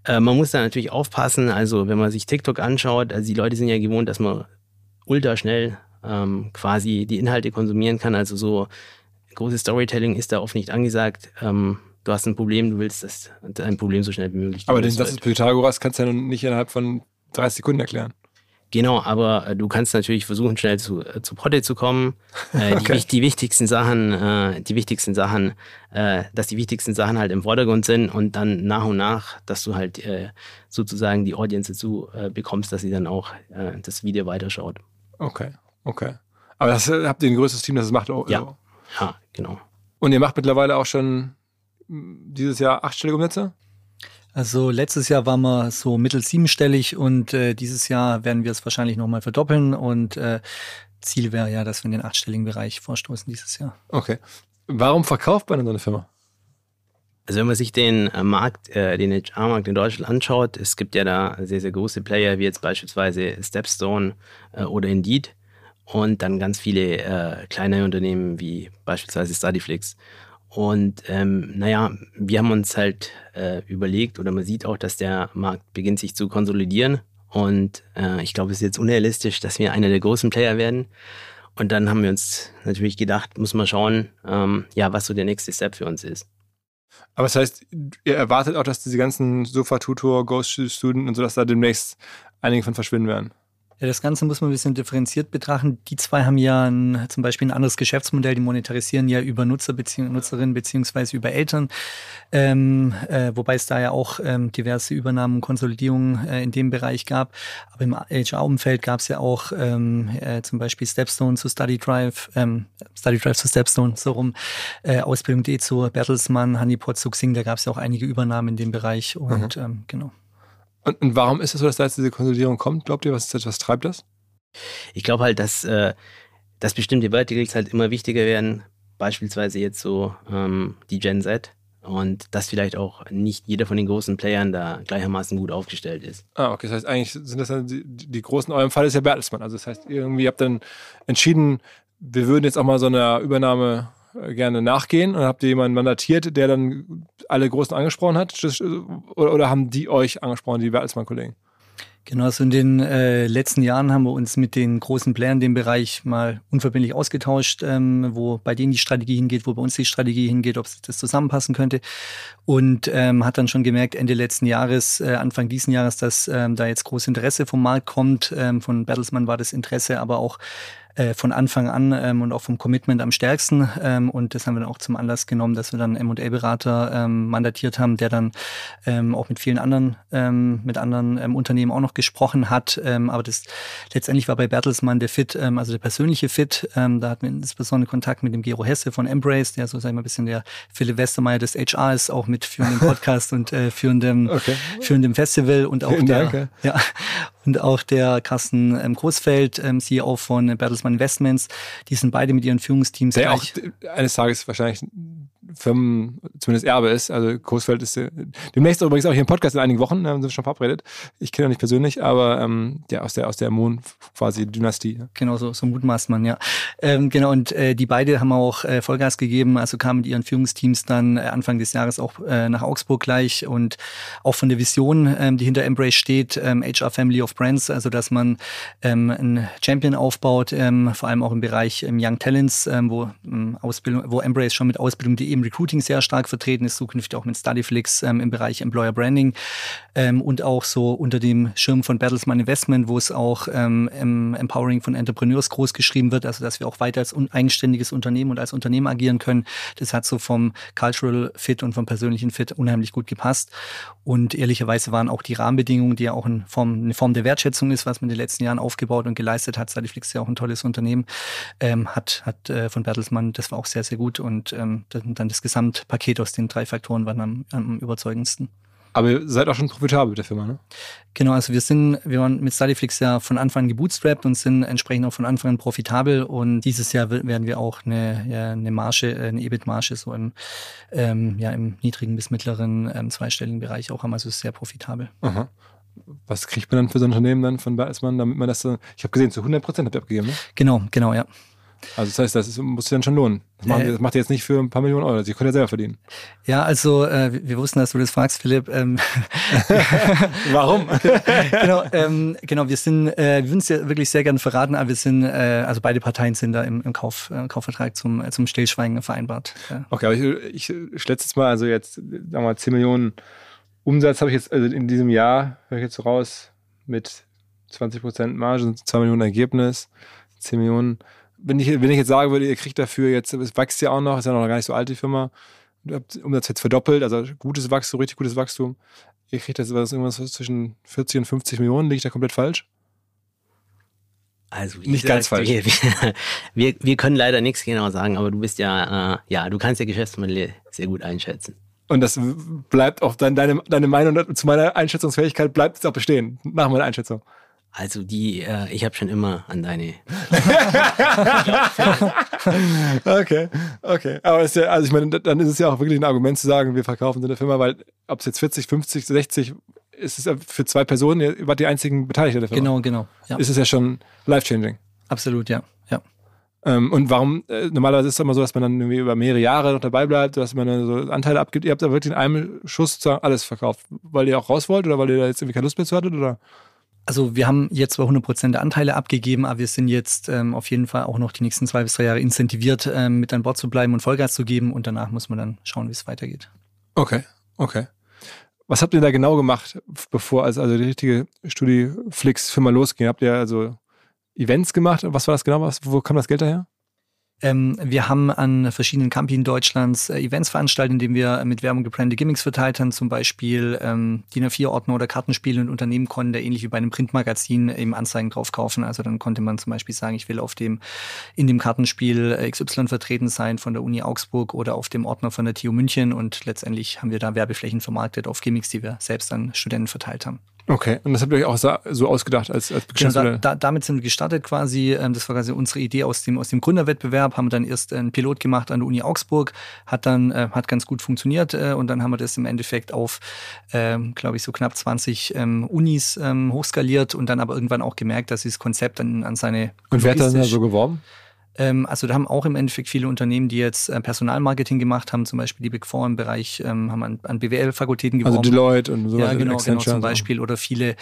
Äh, man muss da natürlich aufpassen. Also wenn man sich TikTok anschaut, also die Leute sind ja gewohnt, dass man ultra schnell ähm, quasi die Inhalte konsumieren kann. Also so großes Storytelling ist da oft nicht angesagt. Ähm, du hast ein Problem, du willst das, dein Problem so schnell wie möglich. Aber den Satz des Pythagoras kannst du ja nicht innerhalb von 30 Sekunden erklären. Genau, aber äh, du kannst natürlich versuchen, schnell zu, äh, zu Potte zu kommen. Äh, *laughs* okay. die, die, wichtigsten Sachen, äh, die wichtigsten Sachen, äh, dass die wichtigsten Sachen halt im Vordergrund sind und dann nach und nach, dass du halt sozusagen die Audience dazu bekommst, dass sie dann auch das Video weiterschaut. Okay, okay. Aber das, habt ihr ein größeres Team, das es macht? Oh, ja. Oh. ja, genau. Und ihr macht mittlerweile auch schon dieses Jahr achtstellige Umsätze? Also letztes Jahr waren wir so mittel siebenstellig und äh, dieses Jahr werden wir es wahrscheinlich nochmal verdoppeln und äh, Ziel wäre ja, dass wir in den achtstelligen Bereich vorstoßen dieses Jahr. Okay. Warum verkauft man denn so eine Firma? Also wenn man sich den äh, Markt, äh, den HR-Markt in Deutschland anschaut, es gibt ja da sehr, sehr große Player, wie jetzt beispielsweise Stepstone äh, oder Indeed und dann ganz viele äh, kleine Unternehmen wie beispielsweise Studyflix. Und ähm, naja, wir haben uns halt äh, überlegt oder man sieht auch, dass der Markt beginnt sich zu konsolidieren. Und äh, ich glaube, es ist jetzt unrealistisch, dass wir einer der großen Player werden. Und dann haben wir uns natürlich gedacht, muss man schauen, ähm, ja, was so der nächste Step für uns ist. Aber das heißt, ihr erwartet auch, dass diese ganzen Sofa-Tutor, Ghost Student und so, dass da demnächst einige von verschwinden werden? Ja, das Ganze muss man ein bisschen differenziert betrachten. Die zwei haben ja ein, zum Beispiel ein anderes Geschäftsmodell. Die monetarisieren ja über Nutzer bezieh Nutzerinnen beziehungsweise über Eltern. Ähm, äh, wobei es da ja auch ähm, diverse Übernahmen und Konsolidierungen äh, in dem Bereich gab. Aber im HR-Umfeld gab es ja auch ähm, äh, zum Beispiel Stepstone zu StudyDrive, ähm, StudyDrive zu Stepstone, so rum, äh, Ausbildung.de zu Bertelsmann, Honeypot zu Xing. Da gab es ja auch einige Übernahmen in dem Bereich. Und mhm. ähm, genau. Und, und warum ist es so, dass da jetzt diese Konsolidierung kommt? Glaubt ihr, was, was treibt das? Ich glaube halt, dass, äh, dass bestimmte Verticals halt immer wichtiger werden. Beispielsweise jetzt so ähm, die Gen Z. Und dass vielleicht auch nicht jeder von den großen Playern da gleichermaßen gut aufgestellt ist. Ah, okay. Das heißt, eigentlich sind das dann die, die großen, in eurem Fall ist ja Bertelsmann. Also das heißt, irgendwie habt dann entschieden, wir würden jetzt auch mal so einer Übernahme gerne nachgehen und habt ihr jemanden mandatiert, der dann alle Großen angesprochen hat? Oder, oder haben die euch angesprochen, die Bertelsmann-Kollegen? Genau, so in den äh, letzten Jahren haben wir uns mit den großen Playern in dem Bereich mal unverbindlich ausgetauscht, ähm, wo bei denen die Strategie hingeht, wo bei uns die Strategie hingeht, ob das zusammenpassen könnte. Und ähm, hat dann schon gemerkt, Ende letzten Jahres, äh, Anfang diesen Jahres, dass ähm, da jetzt großes Interesse vom Markt kommt. Ähm, von Bertelsmann war das Interesse, aber auch äh, von Anfang an ähm, und auch vom Commitment am stärksten. Ähm, und das haben wir dann auch zum Anlass genommen, dass wir dann M&A-Berater ähm, mandatiert haben, der dann ähm, auch mit vielen anderen, ähm, mit anderen ähm, Unternehmen auch noch gesprochen hat. Ähm, aber das letztendlich war bei Bertelsmann der Fit, ähm, also der persönliche Fit. Ähm, da hatten wir insbesondere Kontakt mit dem Gero Hesse von Embrace, der so, sag ich mal, ein bisschen der Philipp Westermeier des HR ist, auch mit führendem *laughs* Podcast und äh, führendem, okay. führendem Festival und auch Vielen der, Dank, ja, und auch der Carsten ähm, Großfeld, ähm, CEO von Bertelsmann Investments. Die sind beide mit ihren Führungsteams. Der auch eines Tages wahrscheinlich Firmen zumindest Erbe ist. Also Coesfeld ist äh, demnächst übrigens auch hier im Podcast in einigen Wochen, äh, sind wir schon verabredet. Ich kenne ihn nicht persönlich, aber ähm, ja, aus der aus der Moon quasi Dynastie. Genau, so, so mutmaßt man, ja. Ähm, genau, und äh, die beide haben auch äh, Vollgas gegeben, also kamen mit ihren Führungsteams dann äh, Anfang des Jahres auch äh, nach Augsburg gleich und auch von der Vision, ähm, die hinter Embrace steht, ähm, HR Family of Brands, also dass man ähm, einen Champion aufbaut, ähm, vor allem auch im Bereich ähm, Young Talents, ähm, wo ähm, Ausbildung, wo Embrace schon mit Ausbildung.de im Recruiting sehr stark vertreten ist, zukünftig auch mit Studyflix ähm, im Bereich Employer Branding ähm, und auch so unter dem Schirm von Bertelsmann Investment, wo es auch ähm, Empowering von Entrepreneurs groß geschrieben wird, also dass wir auch weiter als eigenständiges Unternehmen und als Unternehmen agieren können. Das hat so vom Cultural Fit und vom persönlichen Fit unheimlich gut gepasst. Und ehrlicherweise waren auch die Rahmenbedingungen, die ja auch in Form, eine Form der Wertschätzung ist, was man in den letzten Jahren aufgebaut und geleistet hat. Studyflix ist ja auch ein tolles Unternehmen, ähm, hat, hat äh, von Bertelsmann, das war auch sehr, sehr gut. Und ähm, dann dann das Gesamtpaket aus den drei Faktoren war am, am überzeugendsten. Aber ihr seid auch schon profitabel mit der Firma, ne? Genau, also wir sind, wir waren mit Studyflix ja von Anfang an gebootstrapped und sind entsprechend auch von Anfang an profitabel und dieses Jahr werden wir auch eine, ja, eine Marge, eine EBIT-Marge so im, ähm, ja, im niedrigen bis mittleren ähm, zweistelligen Bereich auch haben, also sehr profitabel. Aha. Was kriegt man dann für so ein Unternehmen dann von Bertelsmann, damit man das so, ich habe gesehen, zu 100 Prozent habt ihr abgegeben, ne? Genau, genau, ja. Also das heißt, das ist, muss sich dann schon lohnen. Das, machen, äh, das macht ihr jetzt nicht für ein paar Millionen Euro. Sie können ja selber verdienen. Ja, also äh, wir wussten, dass du das fragst, Philipp. Ähm, *laughs* Warum? *laughs* genau, ähm, genau, wir sind, äh, wir würden es ja wirklich sehr gerne verraten, aber wir sind, äh, also beide Parteien sind da im, im Kauf, äh, Kaufvertrag zum, äh, zum Stillschweigen vereinbart. Ja. Okay, aber ich, ich schätze jetzt mal, also jetzt, sagen wir mal, 10 Millionen Umsatz habe ich jetzt, also in diesem Jahr, höre ich jetzt so raus, mit 20 Prozent Marge, 2 Millionen Ergebnis, 10 Millionen wenn ich, wenn ich jetzt sagen würde, ihr kriegt dafür jetzt, es wächst ja auch noch, ist ja noch gar nicht so alt, die Firma, ihr habt Umsatz jetzt verdoppelt, also gutes Wachstum, richtig gutes Wachstum. Ihr kriegt jetzt irgendwas zwischen 40 und 50 Millionen, liege ich da komplett falsch? Also nicht ganz falsch. Wir, wir, wir, können leider nichts genau sagen, aber du bist ja, äh, ja, du kannst ja Geschäftsmodelle sehr gut einschätzen. Und das bleibt auch dann deine, deine Meinung zu meiner Einschätzungsfähigkeit bleibt es auch bestehen, nach meiner Einschätzung. Also die, äh, ich habe schon immer an deine. *laughs* okay, okay. Aber ist ja, also ich meine, dann ist es ja auch wirklich ein Argument zu sagen, wir verkaufen so eine Firma, weil ob es jetzt 40, 50, 60 ist es für zwei Personen, ihr wart die einzigen Beteiligten der Firma. Genau, genau. Ja. Ist es ja schon life-changing. Absolut, ja. ja. Ähm, und warum, äh, normalerweise ist es immer so, dass man dann irgendwie über mehrere Jahre noch dabei bleibt, dass man dann so Anteile abgibt. Ihr habt aber wirklich in einem Schuss alles verkauft, weil ihr auch raus wollt oder weil ihr da jetzt irgendwie keine Lust mehr zu hattet, oder? Also wir haben jetzt zwar 100% der Anteile abgegeben, aber wir sind jetzt ähm, auf jeden Fall auch noch die nächsten zwei bis drei Jahre incentiviert, ähm, mit an Bord zu bleiben und Vollgas zu geben und danach muss man dann schauen, wie es weitergeht. Okay, okay. Was habt ihr da genau gemacht, bevor also, also die richtige Studiflix-Firma losging? Habt ihr also Events gemacht? Was war das genau? Was, wo kam das Geld daher? Ähm, wir haben an verschiedenen Campi in Deutschlands äh, Events veranstaltet, in denen wir mit Werbung gebrandete Gimmicks verteilt haben, zum Beispiel ähm, DIN A4-Ordner oder Kartenspiele und Unternehmen konnten da ähnlich wie bei einem Printmagazin eben Anzeigen drauf kaufen. Also dann konnte man zum Beispiel sagen, ich will auf dem, in dem Kartenspiel XY vertreten sein von der Uni Augsburg oder auf dem Ordner von der TU München und letztendlich haben wir da Werbeflächen vermarktet auf Gimmicks, die wir selbst an Studenten verteilt haben. Okay, und das habt ihr euch auch so ausgedacht als, als genau, da, da, Damit sind wir gestartet quasi. Ähm, das war quasi unsere Idee aus dem, aus dem Gründerwettbewerb. Haben dann erst einen Pilot gemacht an der Uni Augsburg, hat dann äh, hat ganz gut funktioniert äh, und dann haben wir das im Endeffekt auf, ähm, glaube ich, so knapp 20 ähm, Unis hochskaliert und dann aber irgendwann auch gemerkt, dass dieses Konzept an, an seine. Und wer hat dann da so geworben? Ähm, also da haben auch im Endeffekt viele Unternehmen, die jetzt äh, Personalmarketing gemacht haben, zum Beispiel die Big Four im Bereich, ähm, haben an, an BWL-Fakultäten geworben. Also Deloitte und so. Ja, genau, genau zum Beispiel. Oder viele,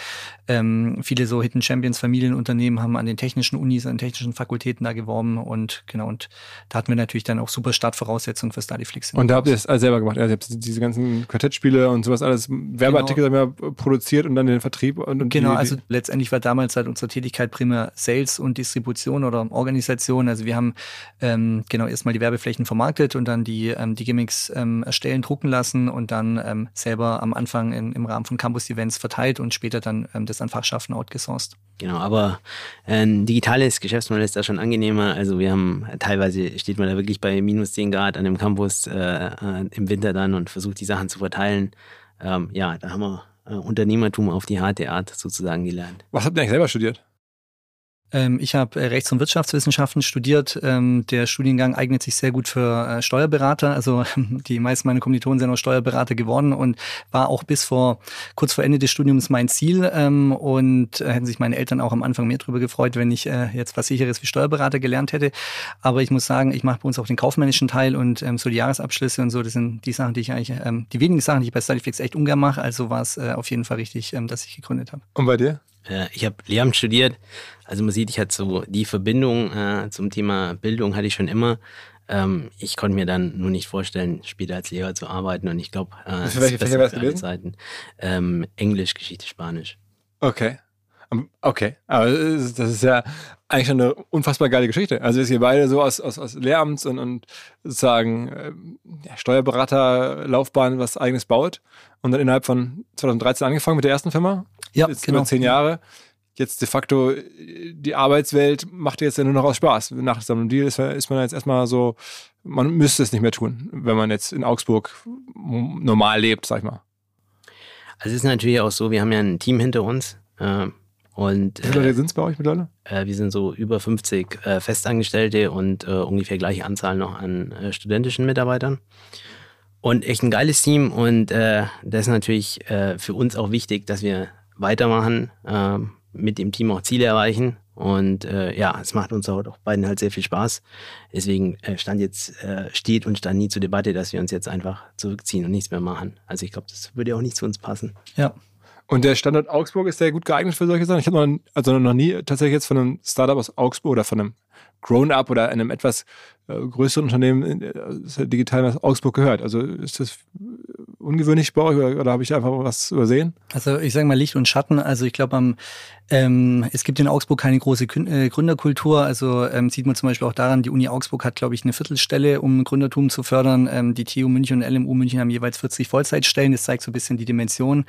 ähm, viele so Hidden Champions Familienunternehmen haben an den technischen Unis, an den technischen Fakultäten da geworben und genau, und da hatten wir natürlich dann auch super Startvoraussetzungen für Studyflix. Und da habt ihr es alles selber gemacht. Also ihr habt diese ganzen Quartettspiele und sowas alles, Werbeartikel genau. produziert und dann den Vertrieb. Und, und genau, die, also letztendlich war damals halt unsere Tätigkeit primär Sales und Distribution oder Organisation. Also also wir haben ähm, genau erstmal die Werbeflächen vermarktet und dann die, ähm, die Gimmicks ähm, erstellen, drucken lassen und dann ähm, selber am Anfang in, im Rahmen von Campus-Events verteilt und später dann ähm, das an Fachschaften outgesourced. Genau, aber ein digitales Geschäftsmodell ist da schon angenehmer. Also wir haben teilweise steht man da wirklich bei minus 10 Grad an dem Campus äh, äh, im Winter dann und versucht die Sachen zu verteilen. Ähm, ja, da haben wir äh, Unternehmertum auf die harte Art sozusagen gelernt. Was habt ihr eigentlich selber studiert? Ähm, ich habe äh, Rechts- und Wirtschaftswissenschaften studiert. Ähm, der Studiengang eignet sich sehr gut für äh, Steuerberater. Also *laughs* die meisten meiner Kommilitonen sind auch Steuerberater geworden und war auch bis vor kurz vor Ende des Studiums mein Ziel. Ähm, und äh, hätten sich meine Eltern auch am Anfang mehr darüber gefreut, wenn ich jetzt was sicheres wie Steuerberater gelernt hätte. Aber ich muss sagen, ich mache bei uns auch den kaufmännischen Teil und so die Jahresabschlüsse und so. Das sind die Sachen, die ich eigentlich, die wenigen Sachen, die ich bei Studyflix echt ungern mache. Also war es auf jeden Fall richtig, dass ich gegründet habe. Und bei dir? ich habe Lehramt studiert. Also man sieht, ich hatte so die Verbindung äh, zum Thema Bildung hatte ich schon immer. Ähm, ich konnte mir dann nur nicht vorstellen, später als Lehrer zu arbeiten. Und ich glaube, äh, für welche Fächer wärst du Zeiten. Ähm, Englisch, Geschichte, Spanisch. Okay. Okay, aber das ist ja eigentlich schon eine unfassbar geile Geschichte. Also ist ihr beide so aus, aus, aus Lehramts und, und sozusagen äh, Steuerberaterlaufbahn was eigenes baut und dann innerhalb von 2013 angefangen mit der ersten Firma. Ja, jetzt genau. über zehn Jahre. Jetzt de facto die Arbeitswelt macht jetzt ja nur noch aus Spaß. Nach so einem Deal ist, ist man jetzt erstmal so, man müsste es nicht mehr tun, wenn man jetzt in Augsburg normal lebt, sag ich mal. Also es ist natürlich auch so, wir haben ja ein Team hinter uns. Äh, und, Wie viele Leute äh, sind es bei euch mittlerweile? Äh, wir sind so über 50 äh, Festangestellte und äh, ungefähr gleiche Anzahl noch an äh, studentischen Mitarbeitern. Und echt ein geiles Team und äh, das ist natürlich für uns auch wichtig, dass wir weitermachen, mit dem Team auch Ziele erreichen. Und ja, es macht uns auch beiden halt sehr viel Spaß. Deswegen stand jetzt, steht und stand nie zur Debatte, dass wir uns jetzt einfach zurückziehen und nichts mehr machen. Also ich glaube, das würde auch nicht zu uns passen. Ja. Und der Standort Augsburg ist sehr gut geeignet für solche Sachen. Ich habe noch, also noch nie tatsächlich jetzt von einem Startup aus Augsburg oder von einem Grown-up oder einem etwas äh, größeren Unternehmen äh, digital aus Augsburg gehört. Also ist das ungewöhnlich bei euch oder, oder habe ich einfach was übersehen? Also ich sage mal Licht und Schatten. Also ich glaube, ähm, es gibt in Augsburg keine große äh, Gründerkultur. Also ähm, sieht man zum Beispiel auch daran, die Uni Augsburg hat, glaube ich, eine Viertelstelle, um Gründertum zu fördern. Ähm, die TU München und LMU München haben jeweils 40 Vollzeitstellen. Das zeigt so ein bisschen die Dimension.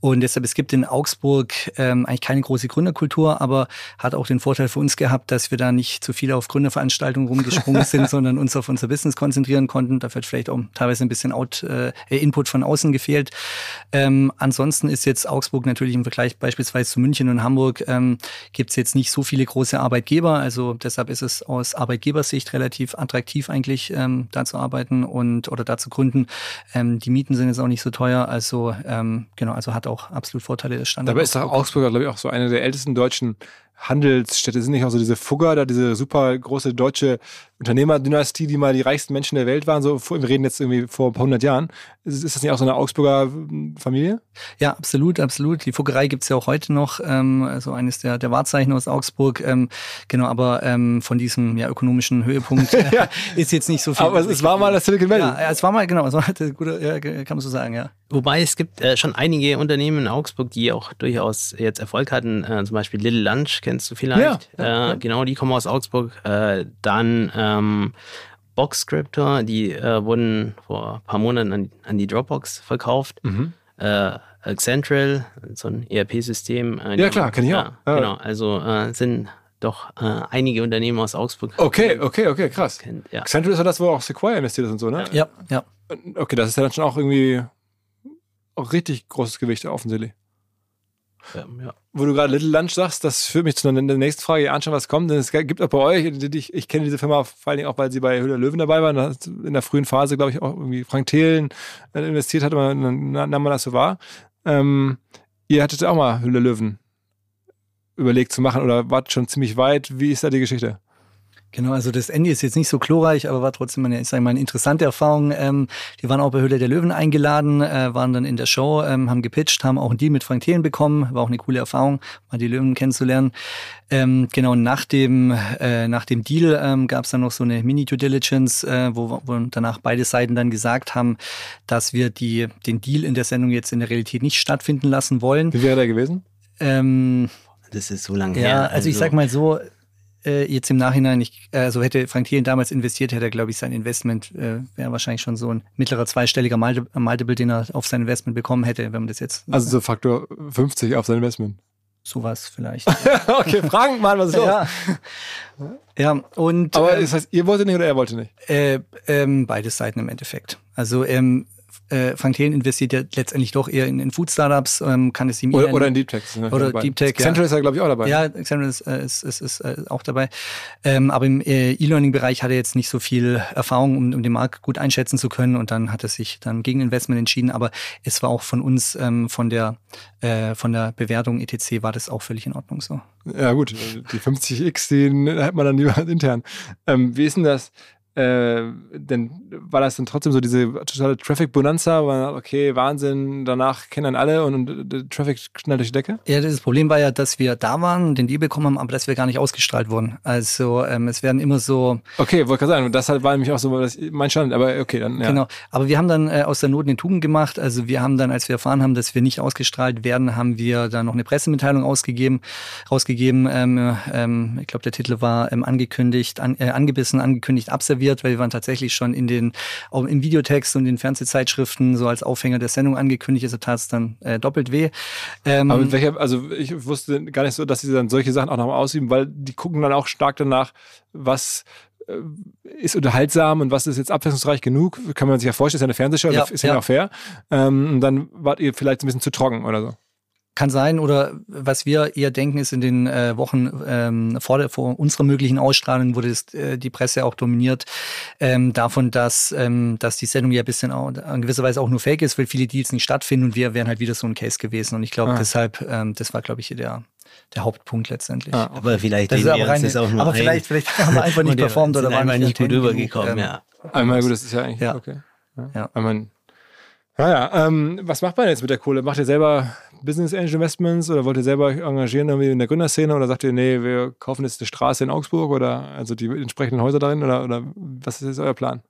Und deshalb, es gibt in Augsburg ähm, eigentlich keine große Gründerkultur, aber hat auch den Vorteil für uns gehabt, dass wir da nicht zu viel auf Gründerveranstaltungen rumgesprungen *laughs* sind, sondern uns auf unser Business konzentrieren konnten. Da wird vielleicht auch teilweise ein bisschen Out, äh, Input von außen gefehlt. Ähm, ansonsten ist jetzt Augsburg natürlich im Vergleich beispielsweise zu München und Hamburg ähm, gibt es jetzt nicht so viele große Arbeitgeber. Also deshalb ist es aus Arbeitgebersicht relativ attraktiv eigentlich ähm, da zu arbeiten und oder da zu gründen. Ähm, die Mieten sind jetzt auch nicht so teuer. Also ähm, genau, also hat auch absolut Vorteile des Standorts. Dabei ist doch Augsburg, glaube ich, auch so eine der ältesten deutschen Handelsstädte sind nicht auch so diese Fugger, da diese super große deutsche Unternehmerdynastie, die mal die reichsten Menschen der Welt waren, so wir reden jetzt irgendwie vor ein paar hundert Jahren. Ist, ist das nicht auch so eine Augsburger hm, Familie? Ja, absolut, absolut. Die Fuggerei gibt's ja auch heute noch, ähm, also eines der, der Wahrzeichen aus Augsburg. Ähm, genau, aber ähm, von diesem ja, ökonomischen Höhepunkt *laughs* äh, ja. ist jetzt nicht so viel. Aber es, es war mal das Silicon Valley. Ja, es war mal, genau, es war halt gute, ja, kann man so sagen, ja. Wobei es gibt äh, schon einige Unternehmen in Augsburg, die auch durchaus jetzt Erfolg hatten. Äh, zum Beispiel Little Lunch kennst du vielleicht. Ja, ja, äh, genau, die kommen aus Augsburg. Äh, dann ähm, Boxscriptor, die äh, wurden vor ein paar Monaten an, an die Dropbox verkauft. Mhm. Äh, Accentral, so ein ERP-System. ja, klar, kenne ich auch. Ja, genau, also sind doch einige Unternehmen aus Augsburg. Okay, okay, okay, krass. Kennt, ja. Accentral ist ja das, wo auch Sequoia investiert ist und so, ne? Ja, ja. Okay, das ist ja dann schon auch irgendwie auch richtig großes Gewicht offensichtlich. Ja. Wo du gerade Little Lunch sagst, das führt mich zu der nächsten Frage. Ihr schon, was kommt. Denn es gibt auch bei euch, ich, ich kenne diese Firma vor allen Dingen auch, weil sie bei Höhle Löwen dabei waren. In der frühen Phase, glaube ich, auch irgendwie Frank Thelen äh, investiert hat, dann nahm man das so wahr. Ähm, ihr hattet auch mal Höhle Löwen überlegt zu machen oder wart schon ziemlich weit. Wie ist da die Geschichte? Genau, also das Ende ist jetzt nicht so chlorreich, aber war trotzdem eine, ich sag mal, eine interessante Erfahrung. Ähm, die waren auch bei Höhle der Löwen eingeladen, äh, waren dann in der Show, ähm, haben gepitcht, haben auch einen Deal mit Frank Thelen bekommen. War auch eine coole Erfahrung, mal die Löwen kennenzulernen. Ähm, genau, nach dem, äh, nach dem Deal ähm, gab es dann noch so eine Mini-Due Diligence, äh, wo, wo danach beide Seiten dann gesagt haben, dass wir die, den Deal in der Sendung jetzt in der Realität nicht stattfinden lassen wollen. Wie wäre der gewesen? Ähm, das ist so lange ja, her. Also, also ich sag mal so, äh, jetzt im Nachhinein, ich, also hätte Frank Thielen damals investiert, hätte er, glaube ich, sein Investment, äh, wäre wahrscheinlich schon so ein mittlerer zweistelliger Multiple, den er auf sein Investment bekommen hätte, wenn man das jetzt. Also so Faktor 50 auf sein Investment. Sowas vielleicht. *laughs* okay, fragen mal, was ist los? Ja. ja, und. Aber ähm, das heißt, ihr wolltet nicht oder er wollte nicht? Äh, ähm, beide Seiten im Endeffekt. Also ähm, äh, Frank Thelen investiert ja letztendlich doch eher in, in Food-Startups, ähm, kann es ihm oder, oder in Deep Tech. Oder Deep Tech. Accenture ja. ist ja, glaube ich, auch dabei. Ja, Accenture ist, äh, ist, ist, ist äh, auch dabei. Ähm, aber im äh, E-Learning-Bereich hat er jetzt nicht so viel Erfahrung, um, um den Markt gut einschätzen zu können und dann hat er sich dann gegen Investment entschieden. Aber es war auch von uns, ähm, von der von der Bewertung etc. war das auch völlig in Ordnung so. Ja gut, die 50x, die hat man dann lieber *laughs* intern. Ähm, wie ist denn das? Äh, denn war das dann trotzdem so diese totale Traffic-Bonanza, okay, Wahnsinn, danach kennen dann alle und, und der Traffic knallt durch die Decke? Ja, das Problem war ja, dass wir da waren, den Deal bekommen haben, aber dass wir gar nicht ausgestrahlt wurden. Also ähm, es werden immer so... Okay, wollte gerade sagen, das war nämlich auch so mein Stand, aber okay, dann ja. Genau, aber wir haben dann äh, aus der Not eine Tugend gemacht, also wir haben dann, als wir erfahren haben, dass wir nicht ausgestrahlt werden, haben wir dann noch eine Pressemitteilung ausgegeben, rausgegeben, ähm, ähm, ich glaube der Titel war ähm, angekündigt, an, äh, angebissen, angekündigt, abserviert involviert, weil wir waren tatsächlich schon in den, auch im Videotext und den Fernsehzeitschriften so als Aufhänger der Sendung angekündigt, also tat es dann äh, doppelt weh. Ähm, Aber mit welcher, also ich wusste gar nicht so, dass sie dann solche Sachen auch noch ausüben, weil die gucken dann auch stark danach, was äh, ist unterhaltsam und was ist jetzt abwechslungsreich genug, kann man sich ja vorstellen, ist ja eine Fernsehshow, ja, ist ja, ja auch fair. Ähm, und dann wart ihr vielleicht ein bisschen zu trocken oder so. Kann sein, oder was wir eher denken, ist in den äh, Wochen ähm, vor, der, vor unserer möglichen Ausstrahlung wurde das, äh, die Presse auch dominiert ähm, davon, dass, ähm, dass die Sendung ja ein bisschen auch, in gewisser Weise auch nur fake ist, weil viele Deals nicht stattfinden und wir wären halt wieder so ein Case gewesen. Und ich glaube, ah. deshalb, ähm, das war, glaube ich, der, der Hauptpunkt letztendlich. Ah, aber vielleicht das ist aber, rein, auch nur aber ein, vielleicht, vielleicht haben wir einfach nicht performt oder waren nicht gut übergekommen. Ähm, ja. Einmal gut, das ist ja eigentlich ja. okay. Ja. ja. Einmal, naja, ähm, was macht man jetzt mit der Kohle? Macht ihr selber Business Angel Investments oder wollt ihr selber euch engagieren irgendwie in der Gründerszene oder sagt ihr, nee, wir kaufen jetzt eine Straße in Augsburg oder also die entsprechenden Häuser darin oder, oder was ist jetzt euer Plan?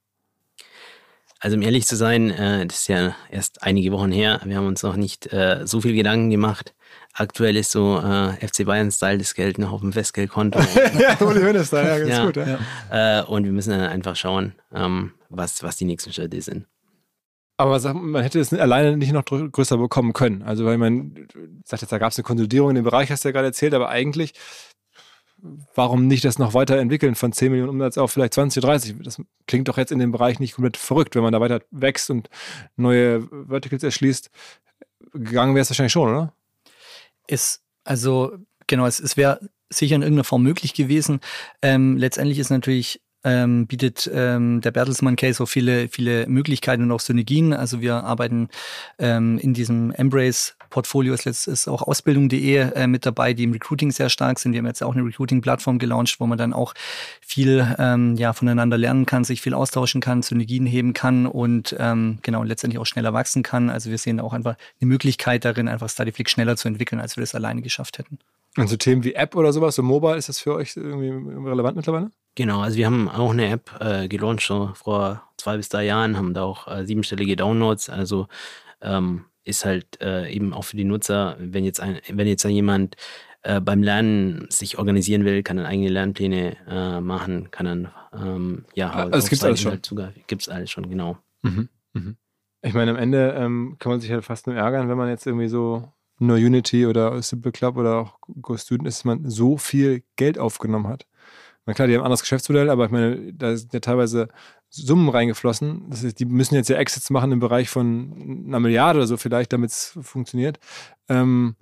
Also um ehrlich zu sein, äh, das ist ja erst einige Wochen her. Wir haben uns noch nicht äh, so viel Gedanken gemacht. Aktuell ist so äh, FC Bayern-Style das Geld noch auf dem Festgeldkonto. *laughs* ja, Uli Hoeneß-Style, ja, ganz ja, gut. Ja. Äh, und wir müssen dann einfach schauen, ähm, was, was die nächsten Schritte sind. Aber man hätte es alleine nicht noch größer bekommen können. Also, weil man sagt jetzt, da gab es eine Konsolidierung in dem Bereich, hast du ja gerade erzählt, aber eigentlich warum nicht das noch weiterentwickeln von 10 Millionen Umsatz auf vielleicht 20 oder 30? Das klingt doch jetzt in dem Bereich nicht komplett verrückt, wenn man da weiter wächst und neue Verticals erschließt. Gegangen wäre es wahrscheinlich schon, oder? Ist, also, genau, es, es wäre sicher in irgendeiner Form möglich gewesen. Ähm, letztendlich ist natürlich ähm, bietet ähm, der Bertelsmann Case auch viele, viele Möglichkeiten und auch Synergien. Also wir arbeiten ähm, in diesem Embrace Portfolio ist, ist auch Ausbildung.de äh, mit dabei, die im Recruiting sehr stark sind. Wir haben jetzt auch eine Recruiting-Plattform gelauncht, wo man dann auch viel ähm, ja, voneinander lernen kann, sich viel austauschen kann, Synergien heben kann und ähm, genau letztendlich auch schneller wachsen kann. Also wir sehen auch einfach eine Möglichkeit darin, einfach StudyFlix schneller zu entwickeln, als wir das alleine geschafft hätten. Und so Themen wie App oder sowas, so Mobile, ist das für euch irgendwie relevant mittlerweile? Genau, also wir haben auch eine App äh, gelauncht so vor zwei bis drei Jahren, haben da auch äh, siebenstellige Downloads. Also ähm, ist halt äh, eben auch für die Nutzer, wenn jetzt ein, wenn jetzt jemand äh, beim Lernen sich organisieren will, kann dann eigene Lernpläne äh, machen, kann dann ähm, ja also es gibt alles schon. Halt gibt es alles schon, genau. Mhm. Mhm. Ich meine, am Ende ähm, kann man sich halt fast nur ärgern, wenn man jetzt irgendwie so nur Unity oder Simple Club oder auch Go Student ist, dass man so viel Geld aufgenommen hat. Na klar, die haben ein anderes Geschäftsmodell, aber ich meine, da sind ja teilweise Summen reingeflossen. Das heißt, die müssen jetzt ja Exits machen im Bereich von einer Milliarde oder so vielleicht, damit es funktioniert. Ähm,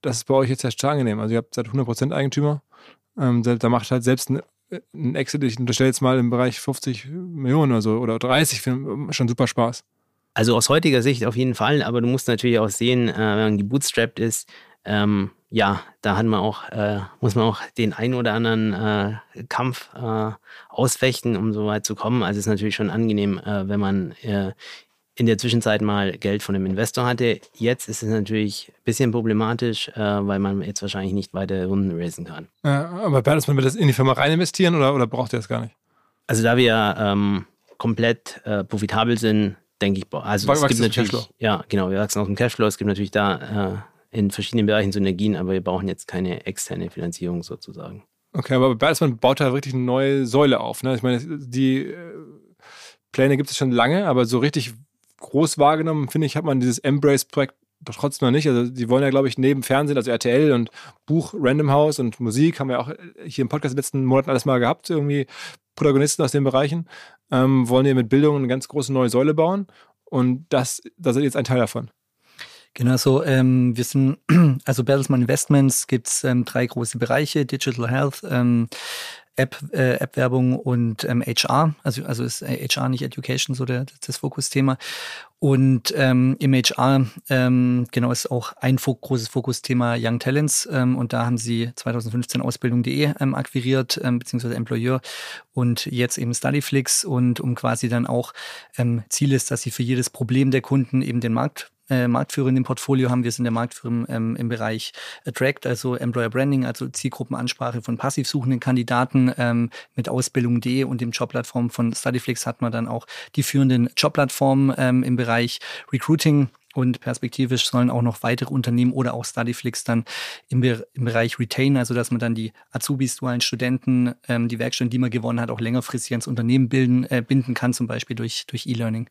das ist bei euch jetzt stark angenehm. Also ihr habt seit 100% Eigentümer. Ähm, da macht halt selbst ein, ein Exit, ich unterstelle jetzt mal im Bereich 50 Millionen oder so oder 30, schon super Spaß. Also aus heutiger Sicht auf jeden Fall, aber du musst natürlich auch sehen, äh, wenn man gebootstrapped ist, ähm, ja, da hat man auch, äh, muss man auch den einen oder anderen äh, Kampf äh, ausfechten, um so weit zu kommen. Also es ist natürlich schon angenehm, äh, wenn man äh, in der Zwischenzeit mal Geld von einem Investor hatte. Jetzt ist es natürlich ein bisschen problematisch, äh, weil man jetzt wahrscheinlich nicht weiter Runden raisen kann. Ja, aber Bertelsmann will das in die Firma rein investieren oder, oder braucht ihr das gar nicht? Also da wir ähm, komplett profitabel sind, denke ich, also es gibt natürlich, ja genau, wir wachsen aus dem Cashflow. Es gibt natürlich da in verschiedenen Bereichen Synergien, aber wir brauchen jetzt keine externe Finanzierung sozusagen. Okay, aber Bertelsmann baut da wirklich eine neue Säule auf. Ne? Ich meine, die äh, Pläne gibt es schon lange, aber so richtig groß wahrgenommen, finde ich, hat man dieses Embrace-Projekt trotzdem noch nicht. Also die wollen ja, glaube ich, neben Fernsehen, also RTL und Buch Random House und Musik, haben wir auch hier im Podcast in den letzten Monaten alles mal gehabt, irgendwie Protagonisten aus den Bereichen, ähm, wollen hier mit Bildung eine ganz große neue Säule bauen. Und das, das ist jetzt ein Teil davon. Genau so. Ähm, wir sind, *clears throat* also Bertelsmann Investments gibt es ähm, drei große Bereiche, Digital Health, ähm, App, äh, App-Werbung und ähm, HR. Also, also ist HR nicht Education so der, das Fokusthema. Und ähm, im HR, ähm, genau, ist auch ein fo großes Fokusthema Young Talents. Ähm, und da haben sie 2015 Ausbildung.de ähm, akquiriert, ähm, beziehungsweise Employer und jetzt eben Studyflix. Und um quasi dann auch ähm, Ziel ist, dass sie für jedes Problem der Kunden eben den Markt äh, Marktführer in Portfolio haben. Wir sind der Marktführer ähm, im Bereich Attract, also Employer Branding, also Zielgruppenansprache von passiv suchenden Kandidaten ähm, mit Ausbildung.de und dem Jobplattform von Studyflix hat man dann auch die führenden Jobplattformen ähm, im Bereich Recruiting. Und perspektivisch sollen auch noch weitere Unternehmen oder auch Studyflix dann im, Be im Bereich Retain, also dass man dann die Azubis, dualen Studenten, ähm, die Werkstätten, die man gewonnen hat, auch längerfristig ans Unternehmen bilden, äh, binden kann, zum Beispiel durch, durch E-Learning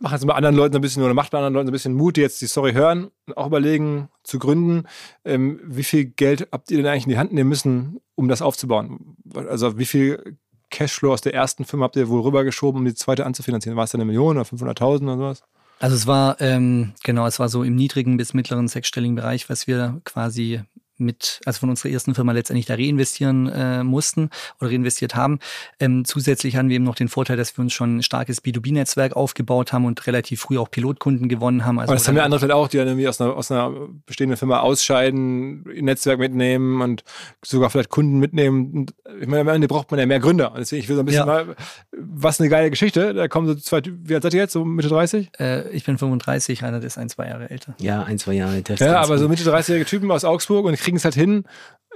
machen es bei anderen Leuten ein bisschen oder macht bei anderen Leuten ein bisschen Mut, die jetzt die Story hören und auch überlegen zu gründen. Ähm, wie viel Geld habt ihr denn eigentlich in die Hand nehmen müssen, um das aufzubauen? Also wie viel Cashflow aus der ersten Firma habt ihr wohl rübergeschoben, um die zweite anzufinanzieren? War es dann eine Million oder 500.000 oder sowas? Also es war, ähm, genau, es war so im niedrigen bis mittleren sechsstelligen Bereich, was wir quasi mit, also von unserer ersten Firma letztendlich da reinvestieren äh, mussten oder reinvestiert haben. Ähm, zusätzlich hatten wir eben noch den Vorteil, dass wir uns schon ein starkes B2B-Netzwerk aufgebaut haben und relativ früh auch Pilotkunden gewonnen haben. Also Aber das haben ja andere vielleicht auch, die dann irgendwie aus einer, aus einer bestehenden Firma ausscheiden, ein Netzwerk mitnehmen und sogar vielleicht Kunden mitnehmen. Ich meine, am Ende braucht man ja mehr Gründer. Deswegen, ich will so ein bisschen ja. mal, was eine geile Geschichte. Da kommen so zwei, wie alt seid ihr jetzt? So Mitte 30? Äh, ich bin 35, einer ist ein, zwei Jahre älter. Ja, ein, zwei Jahre älter. Ja, aber so Mitte 30-jährige Typen aus Augsburg und kriegen es halt hin,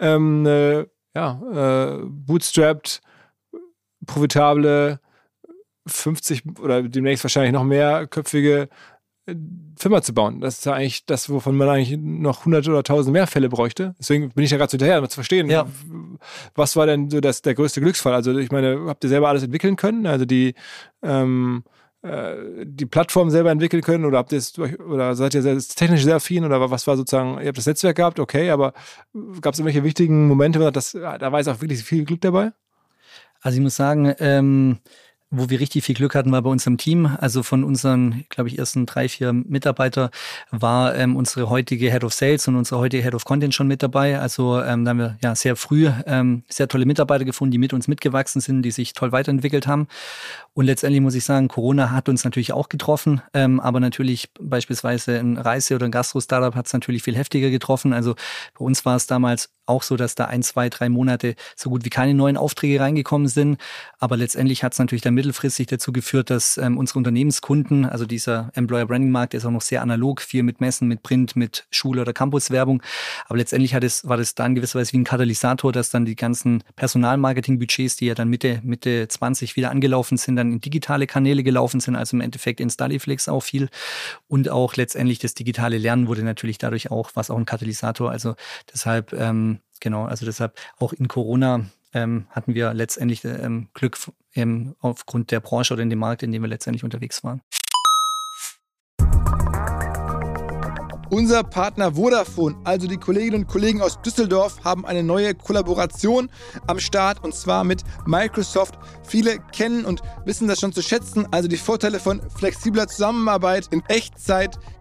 ähm, eine, ja, äh, bootstrapped, profitable, 50 oder demnächst wahrscheinlich noch mehrköpfige äh, Firma zu bauen. Das ist ja eigentlich das, wovon man eigentlich noch hunderte oder tausend mehr Fälle bräuchte. Deswegen bin ich ja gerade so hinterher, um zu verstehen, ja. was war denn so das, der größte Glücksfall? Also ich meine, habt ihr selber alles entwickeln können? Also die ähm, äh, die Plattform selber entwickeln können oder habt ihr es oder seid ihr sehr, technisch sehr affin oder was war sozusagen, ihr habt das Netzwerk gehabt, okay, aber gab es irgendwelche wichtigen Momente, das, da war jetzt auch wirklich viel Glück dabei? Also ich muss sagen, ähm, wo wir richtig viel Glück hatten, war bei unserem Team. Also von unseren, glaube ich, ersten drei, vier Mitarbeiter war ähm, unsere heutige Head of Sales und unsere heutige Head of Content schon mit dabei. Also ähm, da haben wir ja sehr früh ähm, sehr tolle Mitarbeiter gefunden, die mit uns mitgewachsen sind, die sich toll weiterentwickelt haben. Und letztendlich muss ich sagen, Corona hat uns natürlich auch getroffen, ähm, aber natürlich beispielsweise ein Reise- oder ein Gastro-Startup hat es natürlich viel heftiger getroffen. Also bei uns war es damals auch so, dass da ein, zwei, drei Monate so gut wie keine neuen Aufträge reingekommen sind. Aber letztendlich hat es natürlich dann mittelfristig dazu geführt, dass ähm, unsere Unternehmenskunden, also dieser Employer Branding Markt ist auch noch sehr analog, viel mit Messen, mit Print, mit Schule- oder Campuswerbung. Aber letztendlich hat es, war das da in gewisser Weise wie ein Katalysator, dass dann die ganzen Personalmarketing-Budgets, die ja dann Mitte, Mitte 20 wieder angelaufen sind, dann in digitale Kanäle gelaufen sind, also im Endeffekt in Studyflix auch viel. Und auch letztendlich das digitale Lernen wurde natürlich dadurch auch, was auch ein Katalysator. Also deshalb, ähm, genau, also deshalb auch in Corona ähm, hatten wir letztendlich ähm, Glück ähm, aufgrund der Branche oder in dem Markt, in dem wir letztendlich unterwegs waren. Unser Partner Vodafone, also die Kolleginnen und Kollegen aus Düsseldorf, haben eine neue Kollaboration am Start und zwar mit Microsoft. Viele kennen und wissen das schon zu schätzen, also die Vorteile von flexibler Zusammenarbeit in Echtzeit,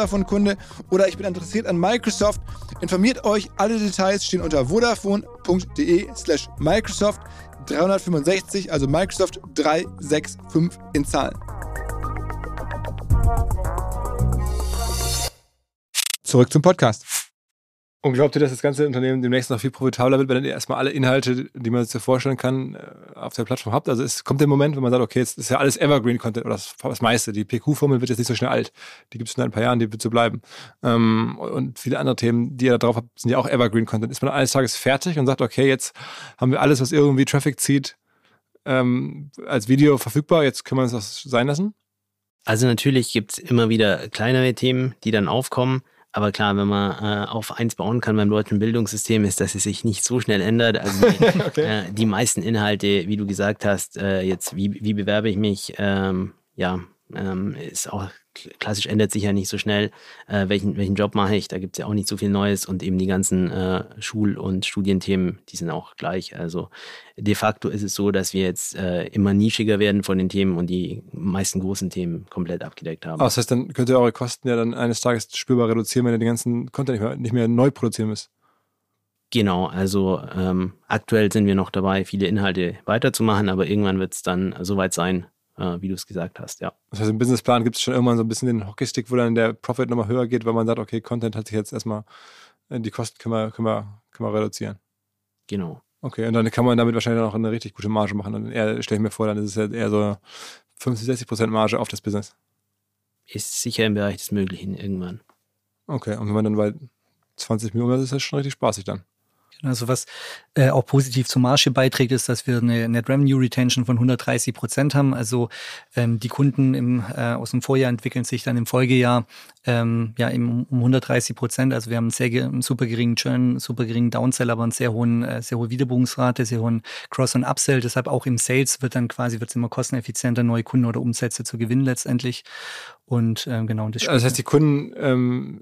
Vodafone-Kunde oder ich bin interessiert an Microsoft, informiert euch. Alle Details stehen unter vodafone.de slash Microsoft 365, also Microsoft 365 in Zahlen. Zurück zum Podcast. Und glaubt ihr, dass das ganze Unternehmen demnächst noch viel profitabler wird, wenn ihr erstmal alle Inhalte, die man sich vorstellen kann, äh, auf der Plattform habt? Also es kommt der Moment, wenn man sagt, okay, jetzt ist ja alles Evergreen-Content oder das, das meiste. Die PQ-Formel wird jetzt nicht so schnell alt. Die gibt es in ein paar Jahren, die wird so bleiben. Ähm, und viele andere Themen, die ihr da drauf habt, sind ja auch Evergreen-Content. Ist man eines Tages fertig und sagt, okay, jetzt haben wir alles, was irgendwie Traffic zieht, ähm, als Video verfügbar, jetzt können wir uns das sein lassen? Also natürlich gibt es immer wieder kleinere Themen, die dann aufkommen. Aber klar, wenn man äh, auf eins bauen kann beim deutschen Bildungssystem, ist, dass es sich nicht so schnell ändert. Also die, *laughs* okay. äh, die meisten Inhalte, wie du gesagt hast, äh, jetzt wie, wie bewerbe ich mich, ähm, ja, ähm, ist auch klassisch ändert sich ja nicht so schnell, äh, welchen, welchen Job mache ich. Da gibt es ja auch nicht so viel Neues und eben die ganzen äh, Schul- und Studienthemen, die sind auch gleich. Also de facto ist es so, dass wir jetzt äh, immer nischiger werden von den Themen und die meisten großen Themen komplett abgedeckt haben. Oh, das heißt, dann könnt ihr eure Kosten ja dann eines Tages spürbar reduzieren, wenn ihr den ganzen Content nicht mehr, nicht mehr neu produzieren müsst. Genau, also ähm, aktuell sind wir noch dabei, viele Inhalte weiterzumachen, aber irgendwann wird es dann soweit sein, wie du es gesagt hast, ja. Das heißt, im Businessplan gibt es schon irgendwann so ein bisschen den Hockeystick, wo dann der Profit nochmal höher geht, weil man sagt, okay, Content hat sich jetzt erstmal, äh, die Kosten können wir, können wir, können wir reduzieren. Genau. Okay, und dann kann man damit wahrscheinlich auch eine richtig gute Marge machen. Dann eher, stelle ich mir vor, dann ist es ja eher so 50, 60 Prozent Marge auf das Business. Ist sicher im Bereich des Möglichen irgendwann. Okay, und wenn man dann bei 20 Millionen ist, ist das schon richtig spaßig dann. Also was äh, auch positiv zur Marge beiträgt, ist, dass wir eine Net Revenue Retention von 130 Prozent haben. Also ähm, die Kunden im, äh, aus dem Vorjahr entwickeln sich dann im Folgejahr ähm, ja um 130 Prozent. Also wir haben einen sehr einen super geringen Churn, super geringen Downsell, aber einen sehr hohen, äh, sehr hohe Wiederbuchungsrate, sehr hohen Cross- und Upsell. Deshalb auch im Sales wird dann quasi wird es immer kosteneffizienter, neue Kunden oder Umsätze zu gewinnen letztendlich. Und ähm, genau. Das, das heißt, die Kunden ähm,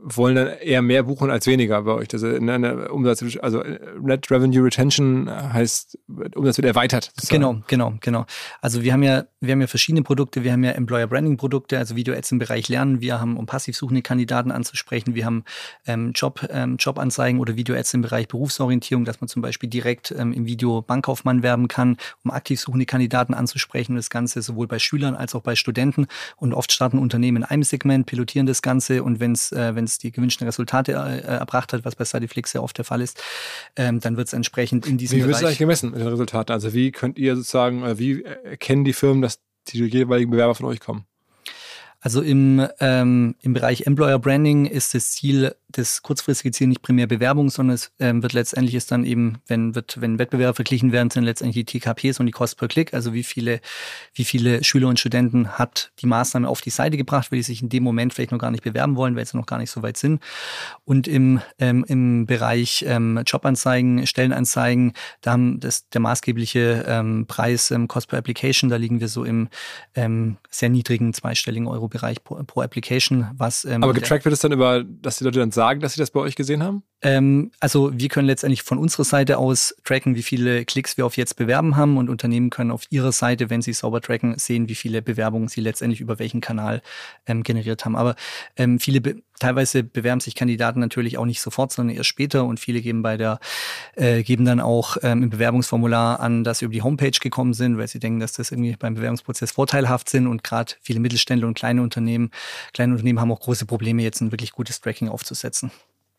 wollen dann eher mehr buchen als weniger bei euch. Also eine Umsatz, also Net Revenue Retention heißt, Umsatz wird erweitert. Sozusagen. Genau, genau, genau. Also wir haben ja, wir haben ja verschiedene Produkte. Wir haben ja Employer Branding Produkte, also Video Ads im Bereich Lernen. Wir haben, um passiv suchende Kandidaten anzusprechen. Wir haben ähm, Job, ähm, Jobanzeigen oder Video Ads im Bereich Berufsorientierung, dass man zum Beispiel direkt ähm, im Video Bankkaufmann werben kann, um aktiv suchende Kandidaten anzusprechen. Das Ganze sowohl bei Schülern als auch bei Studenten. Und oft starten Unternehmen in einem Segment, pilotieren das Ganze und wenn es, äh, es die gewünschten Resultate äh, erbracht hat, was bei Studyflix sehr oft der Fall ist, ähm, dann wird es entsprechend in diesem wie Bereich. Wie wird es eigentlich gemessen mit den Resultaten? Also wie könnt ihr sozusagen, äh, wie erkennen die Firmen, dass die jeweiligen Bewerber von euch kommen? Also im, ähm, im Bereich Employer Branding ist das Ziel, das kurzfristige Ziel nicht primär Bewerbung, sondern es ähm, wird letztendlich ist dann eben, wenn wird, wenn Wettbewerbe verglichen werden, sind letztendlich die TKPs und die Cost per Click, also wie viele, wie viele Schüler und Studenten hat die Maßnahme auf die Seite gebracht, weil die sich in dem Moment vielleicht noch gar nicht bewerben wollen, weil sie noch gar nicht so weit sind. Und im, ähm, im Bereich ähm, Jobanzeigen, Stellenanzeigen, da haben das der maßgebliche ähm, Preis ähm, Cost per Application, da liegen wir so im ähm, sehr niedrigen zweistelligen Euro Bereich pro, pro Application. Was, ähm, Aber getrackt wird es dann über, dass die Leute dann sagen, dass sie das bei euch gesehen haben? Ähm, also wir können letztendlich von unserer Seite aus tracken, wie viele Klicks wir auf jetzt bewerben haben und Unternehmen können auf ihrer Seite, wenn sie sauber tracken, sehen, wie viele Bewerbungen sie letztendlich über welchen Kanal ähm, generiert haben. Aber ähm, viele be teilweise bewerben sich Kandidaten natürlich auch nicht sofort, sondern erst später und viele geben bei der äh, geben dann auch ähm, im Bewerbungsformular an, dass sie über die Homepage gekommen sind, weil sie denken, dass das irgendwie beim Bewerbungsprozess vorteilhaft sind und gerade viele Mittelständler und kleine Unternehmen, kleine Unternehmen haben auch große Probleme, jetzt ein wirklich gutes Tracking aufzusetzen.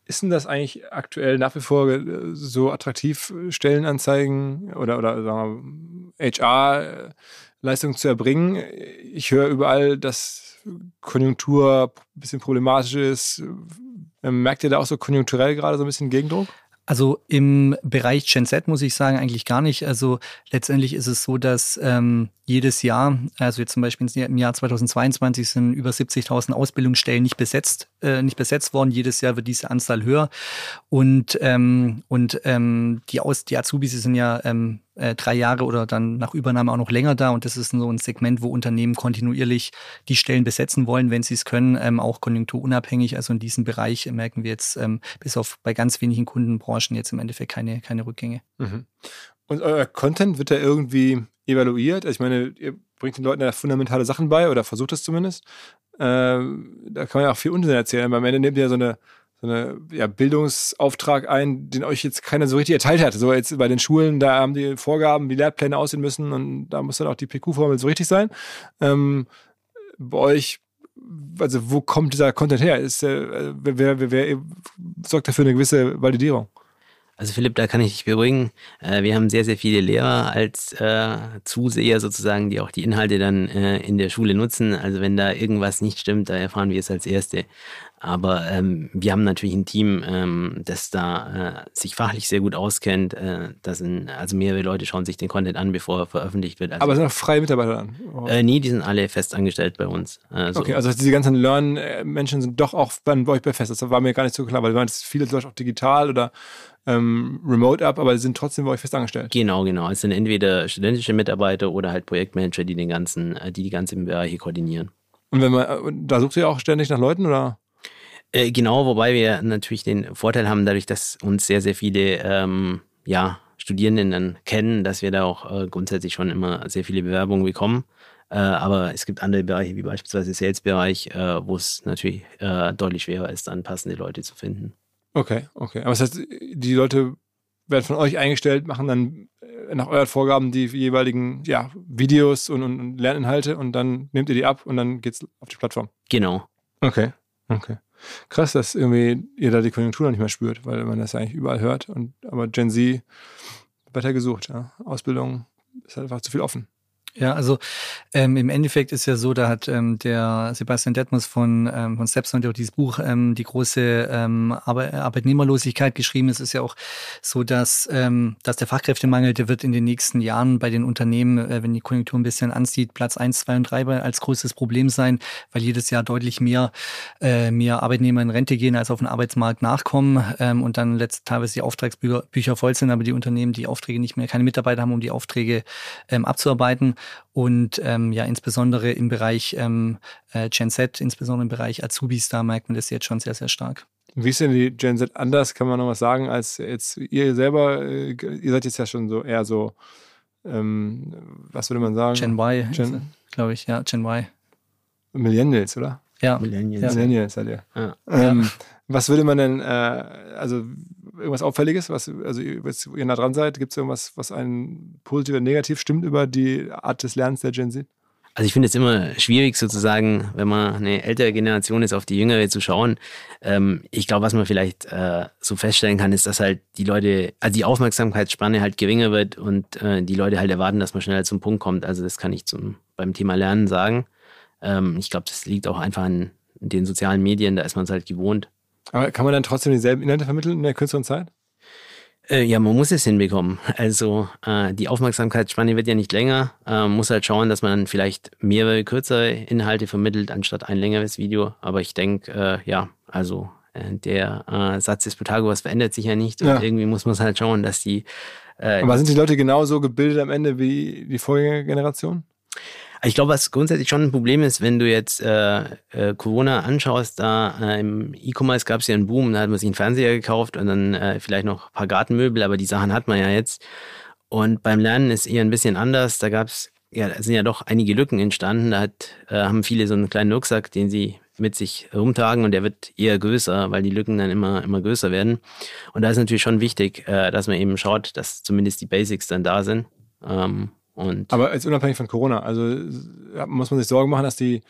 Ist denn das eigentlich aktuell nach wie vor äh, so attraktiv, äh, Stellenanzeigen oder, oder sagen wir, HR-Leistungen zu erbringen? Ich höre überall, dass Konjunktur ein bisschen problematisch ist. Ähm, merkt ihr da auch so konjunkturell gerade so ein bisschen Gegendruck? Also im Bereich Gen Z muss ich sagen, eigentlich gar nicht. Also letztendlich ist es so, dass ähm, jedes Jahr, also jetzt zum Beispiel im Jahr 2022 sind über 70.000 Ausbildungsstellen nicht besetzt, äh, nicht besetzt worden. Jedes Jahr wird diese Anzahl höher. Und, ähm, und ähm, die, Aus die Azubis sind ja ähm, äh, drei Jahre oder dann nach Übernahme auch noch länger da. Und das ist so ein Segment, wo Unternehmen kontinuierlich die Stellen besetzen wollen, wenn sie es können, ähm, auch konjunkturunabhängig. Also in diesem Bereich merken wir jetzt ähm, bis auf bei ganz wenigen Kundenbranchen jetzt im Endeffekt keine, keine Rückgänge. Mhm. Und euer Content wird da irgendwie evaluiert? Also ich meine, ihr bringt den Leuten ja fundamentale Sachen bei oder versucht es zumindest. Äh, da kann man ja auch viel Unsinn erzählen. Aber am Ende nehmt ihr so eine, so eine ja, Bildungsauftrag ein, den euch jetzt keiner so richtig erteilt hat. So jetzt bei den Schulen, da haben die Vorgaben, wie Lehrpläne aussehen müssen und da muss dann auch die PQ-Formel so richtig sein. Ähm, bei euch also wo kommt dieser Content her? Ist, äh, wer, wer, wer, sorgt dafür eine gewisse Validierung? Also Philipp, da kann ich dich beruhigen. Äh, wir haben sehr, sehr viele Lehrer als äh, Zuseher sozusagen, die auch die Inhalte dann äh, in der Schule nutzen. Also wenn da irgendwas nicht stimmt, da erfahren wir es als Erste. Aber ähm, wir haben natürlich ein Team, ähm, das da äh, sich fachlich sehr gut auskennt. Äh, das sind, also mehrere Leute schauen sich den Content an, bevor er veröffentlicht wird. Also, Aber sind auch freie Mitarbeiter dann? Oh. Äh, nee, die sind alle fest angestellt bei uns. Also, okay, also diese ganzen Learn-Menschen sind doch auch bei euch bei fest. Das war mir gar nicht so klar, weil du meinst, viele zum Beispiel auch digital oder ähm, remote ab, aber sie sind trotzdem bei euch fest angestellt. Genau, genau. Es sind entweder studentische Mitarbeiter oder halt Projektmanager, die den ganzen, äh, die die ganzen Bereiche koordinieren. Und wenn man, äh, da sucht ihr auch ständig nach Leuten oder? Äh, genau, wobei wir natürlich den Vorteil haben, dadurch, dass uns sehr, sehr viele ähm, ja, Studierenden dann kennen, dass wir da auch äh, grundsätzlich schon immer sehr viele Bewerbungen bekommen. Äh, aber es gibt andere Bereiche, wie beispielsweise Sales-Bereich, äh, wo es natürlich äh, deutlich schwerer ist, dann passende Leute zu finden. Okay, okay. Aber das heißt, die Leute werden von euch eingestellt, machen dann nach euren Vorgaben die jeweiligen ja, Videos und, und Lerninhalte und dann nehmt ihr die ab und dann geht's auf die Plattform. Genau. Okay, okay krass, dass irgendwie ihr da die Konjunktur noch nicht mehr spürt, weil man das eigentlich überall hört. Und aber Gen Z weiter gesucht. Ja. Ausbildung ist halt einfach zu viel offen. Ja, also ähm, im Endeffekt ist ja so, da hat ähm, der Sebastian Detmers von, ähm, von Stepstone auch dieses Buch ähm, Die große ähm, Arbe Arbeitnehmerlosigkeit geschrieben. Es ist ja auch so, dass, ähm, dass der Fachkräftemangel, der wird in den nächsten Jahren bei den Unternehmen, äh, wenn die Konjunktur ein bisschen anzieht, Platz eins, zwei und drei als größtes Problem sein, weil jedes Jahr deutlich mehr, äh, mehr Arbeitnehmer in Rente gehen, als auf den Arbeitsmarkt nachkommen ähm, und dann letzt teilweise die Auftragsbücher Bücher voll sind, aber die Unternehmen die Aufträge nicht mehr, keine Mitarbeiter haben, um die Aufträge ähm, abzuarbeiten. Und ähm, ja, insbesondere im Bereich ähm, äh, Gen Z, insbesondere im Bereich Azubis, da merkt man das jetzt schon sehr, sehr stark. Wie ist denn die Gen Z anders, kann man noch was sagen, als jetzt ihr selber? Äh, ihr seid jetzt ja schon so eher so, ähm, was würde man sagen? Gen Y, glaube ich, ja, Gen Y. Millennials, oder? Ja. Millennials. Millennials seid ihr. Ja. Ähm, was würde man denn, äh, also irgendwas Auffälliges, was, also ihr nah dran seid, gibt es irgendwas, was einen positiv oder negativ stimmt über die Art des Lernens der Gen Z? Also ich finde es immer schwierig sozusagen, wenn man eine ältere Generation ist, auf die jüngere zu schauen. Ähm, ich glaube, was man vielleicht äh, so feststellen kann, ist, dass halt die Leute, also die Aufmerksamkeitsspanne halt geringer wird und äh, die Leute halt erwarten, dass man schneller zum Punkt kommt. Also das kann ich zum beim Thema Lernen sagen. Ähm, ich glaube, das liegt auch einfach an den sozialen Medien, da ist man es halt gewohnt. Aber kann man dann trotzdem dieselben Inhalte vermitteln in der kürzeren Zeit? Äh, ja, man muss es hinbekommen. Also äh, die Aufmerksamkeitsspanne wird ja nicht länger. Äh, muss halt schauen, dass man vielleicht mehrere kürzere Inhalte vermittelt, anstatt ein längeres Video. Aber ich denke, äh, ja, also äh, der Satz des Pythagoras verändert sich ja nicht. Und ja. irgendwie muss man halt schauen, dass die... Aber sind die Leute genauso gebildet am Ende wie die Vorgängergeneration? Ich glaube, was grundsätzlich schon ein Problem ist, wenn du jetzt äh, äh, Corona anschaust, da äh, im E-Commerce gab es ja einen Boom, da hat man sich einen Fernseher gekauft und dann äh, vielleicht noch ein paar Gartenmöbel, aber die Sachen hat man ja jetzt. Und beim Lernen ist eher ein bisschen anders. Da gab es, ja, sind ja doch einige Lücken entstanden. Da hat, äh, haben viele so einen kleinen Rucksack, den sie mit sich rumtragen und der wird eher größer, weil die Lücken dann immer, immer größer werden. Und da ist natürlich schon wichtig, äh, dass man eben schaut, dass zumindest die Basics dann da sind. Ähm, und Aber jetzt unabhängig von Corona, also muss man sich Sorgen machen, dass die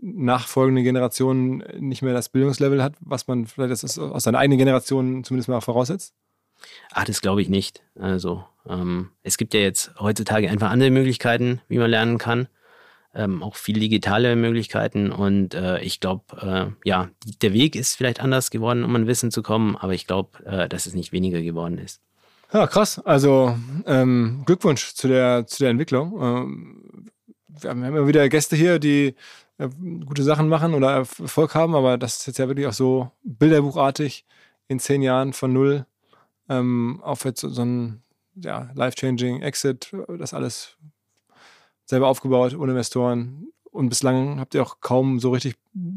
nachfolgende Generation nicht mehr das Bildungslevel hat, was man vielleicht aus seiner eigenen Generation zumindest mal voraussetzt? Ach, das glaube ich nicht. Also ähm, es gibt ja jetzt heutzutage einfach andere Möglichkeiten, wie man lernen kann. Ähm, auch viel digitale Möglichkeiten und äh, ich glaube, äh, ja, der Weg ist vielleicht anders geworden, um an Wissen zu kommen, aber ich glaube, äh, dass es nicht weniger geworden ist. Ja, krass. Also ähm, Glückwunsch zu der, zu der Entwicklung. Ähm, wir haben immer wieder Gäste hier, die äh, gute Sachen machen oder Erfolg haben, aber das ist jetzt ja wirklich auch so bilderbuchartig in zehn Jahren von null ähm, auf jetzt so, so ein ja, life-changing Exit, das alles selber aufgebaut, ohne Investoren. Und bislang habt ihr auch kaum so richtig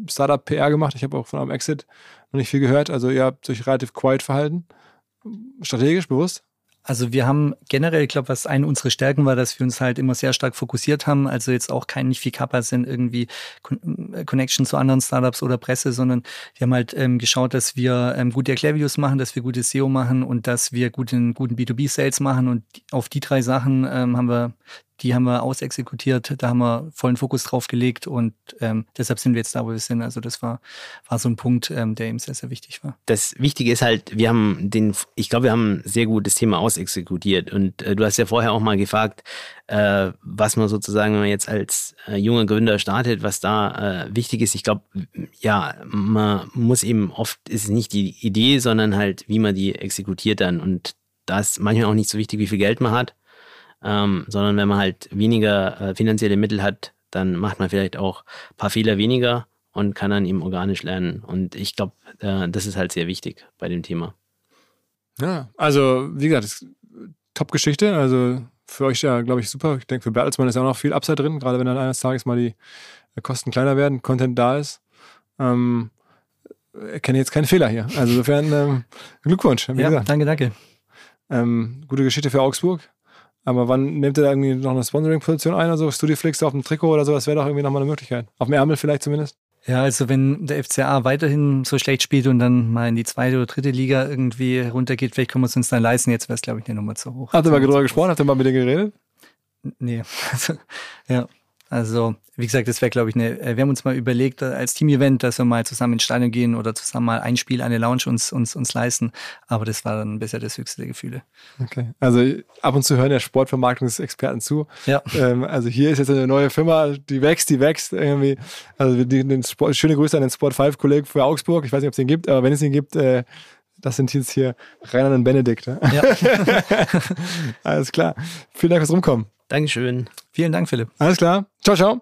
Startup-PR gemacht. Ich habe auch von einem Exit noch nicht viel gehört. Also ihr habt euch relativ quiet verhalten. Strategisch bewusst? Also wir haben generell, ich glaube, was eine unserer Stärken war, dass wir uns halt immer sehr stark fokussiert haben. Also jetzt auch kein nicht viel Kappa sind irgendwie äh, Connection zu anderen Startups oder Presse, sondern wir haben halt ähm, geschaut, dass wir ähm, gute Erklärvideos machen, dass wir gute SEO machen und dass wir guten, guten B2B-Sales machen. Und auf die drei Sachen ähm, haben wir die haben wir ausexekutiert, da haben wir vollen Fokus drauf gelegt und ähm, deshalb sind wir jetzt da, wo wir sind. Also das war, war so ein Punkt, ähm, der eben sehr, sehr wichtig war. Das Wichtige ist halt, wir haben den, ich glaube, wir haben ein sehr gutes Thema ausexekutiert und äh, du hast ja vorher auch mal gefragt, äh, was man sozusagen, wenn man jetzt als äh, junger Gründer startet, was da äh, wichtig ist. Ich glaube, ja, man muss eben oft, ist es nicht die Idee, sondern halt, wie man die exekutiert dann und da ist manchmal auch nicht so wichtig, wie viel Geld man hat, ähm, sondern wenn man halt weniger äh, finanzielle Mittel hat, dann macht man vielleicht auch ein paar Fehler weniger und kann dann eben organisch lernen. Und ich glaube, äh, das ist halt sehr wichtig bei dem Thema. Ja, also wie gesagt, Top-Geschichte. Also für euch ja, glaube ich, super. Ich denke, für Bertelsmann ist auch noch viel Upside drin, gerade wenn dann eines Tages mal die Kosten kleiner werden, Content da ist. Ähm, erkenne jetzt keinen Fehler hier. Also insofern ähm, Glückwunsch. ja, gesagt. danke, danke. Ähm, gute Geschichte für Augsburg. Aber wann nehmt ihr da irgendwie noch eine Sponsoring-Position ein? Also Studioflix auf dem Trikot oder so, das wäre doch irgendwie nochmal eine Möglichkeit. Auf dem Ärmel vielleicht zumindest. Ja, also wenn der FCA weiterhin so schlecht spielt und dann mal in die zweite oder dritte Liga irgendwie runtergeht, vielleicht können wir es uns dann leisten. Jetzt wäre es, glaube ich, eine Nummer zu hoch. Habt ihr mal drüber gesprochen? Habt ihr mal mit denen geredet? Nee. *laughs* Also, ja. Also, wie gesagt, das wäre, glaube ich, eine, äh, wir haben uns mal überlegt, äh, als Team-Event, dass wir mal zusammen ins Stadion gehen oder zusammen mal ein Spiel, eine Lounge uns, uns, uns leisten. Aber das war dann bisher das höchste der Gefühle. Okay. Also, ab und zu hören ja Sportvermarktungsexperten zu. Ja. Ähm, also, hier ist jetzt eine neue Firma, die wächst, die wächst irgendwie. Also, die, den Sport, schöne Grüße an den Sport 5-Kollegen für Augsburg. Ich weiß nicht, ob es den gibt, aber wenn es ihn gibt, äh, das sind jetzt hier Rainer und Benedikt. Ja. *laughs* Alles klar. Vielen Dank fürs Rumkommen. Dankeschön. Vielen Dank, Philipp. Alles klar. Ciao, ciao.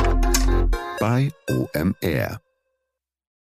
bei OMR.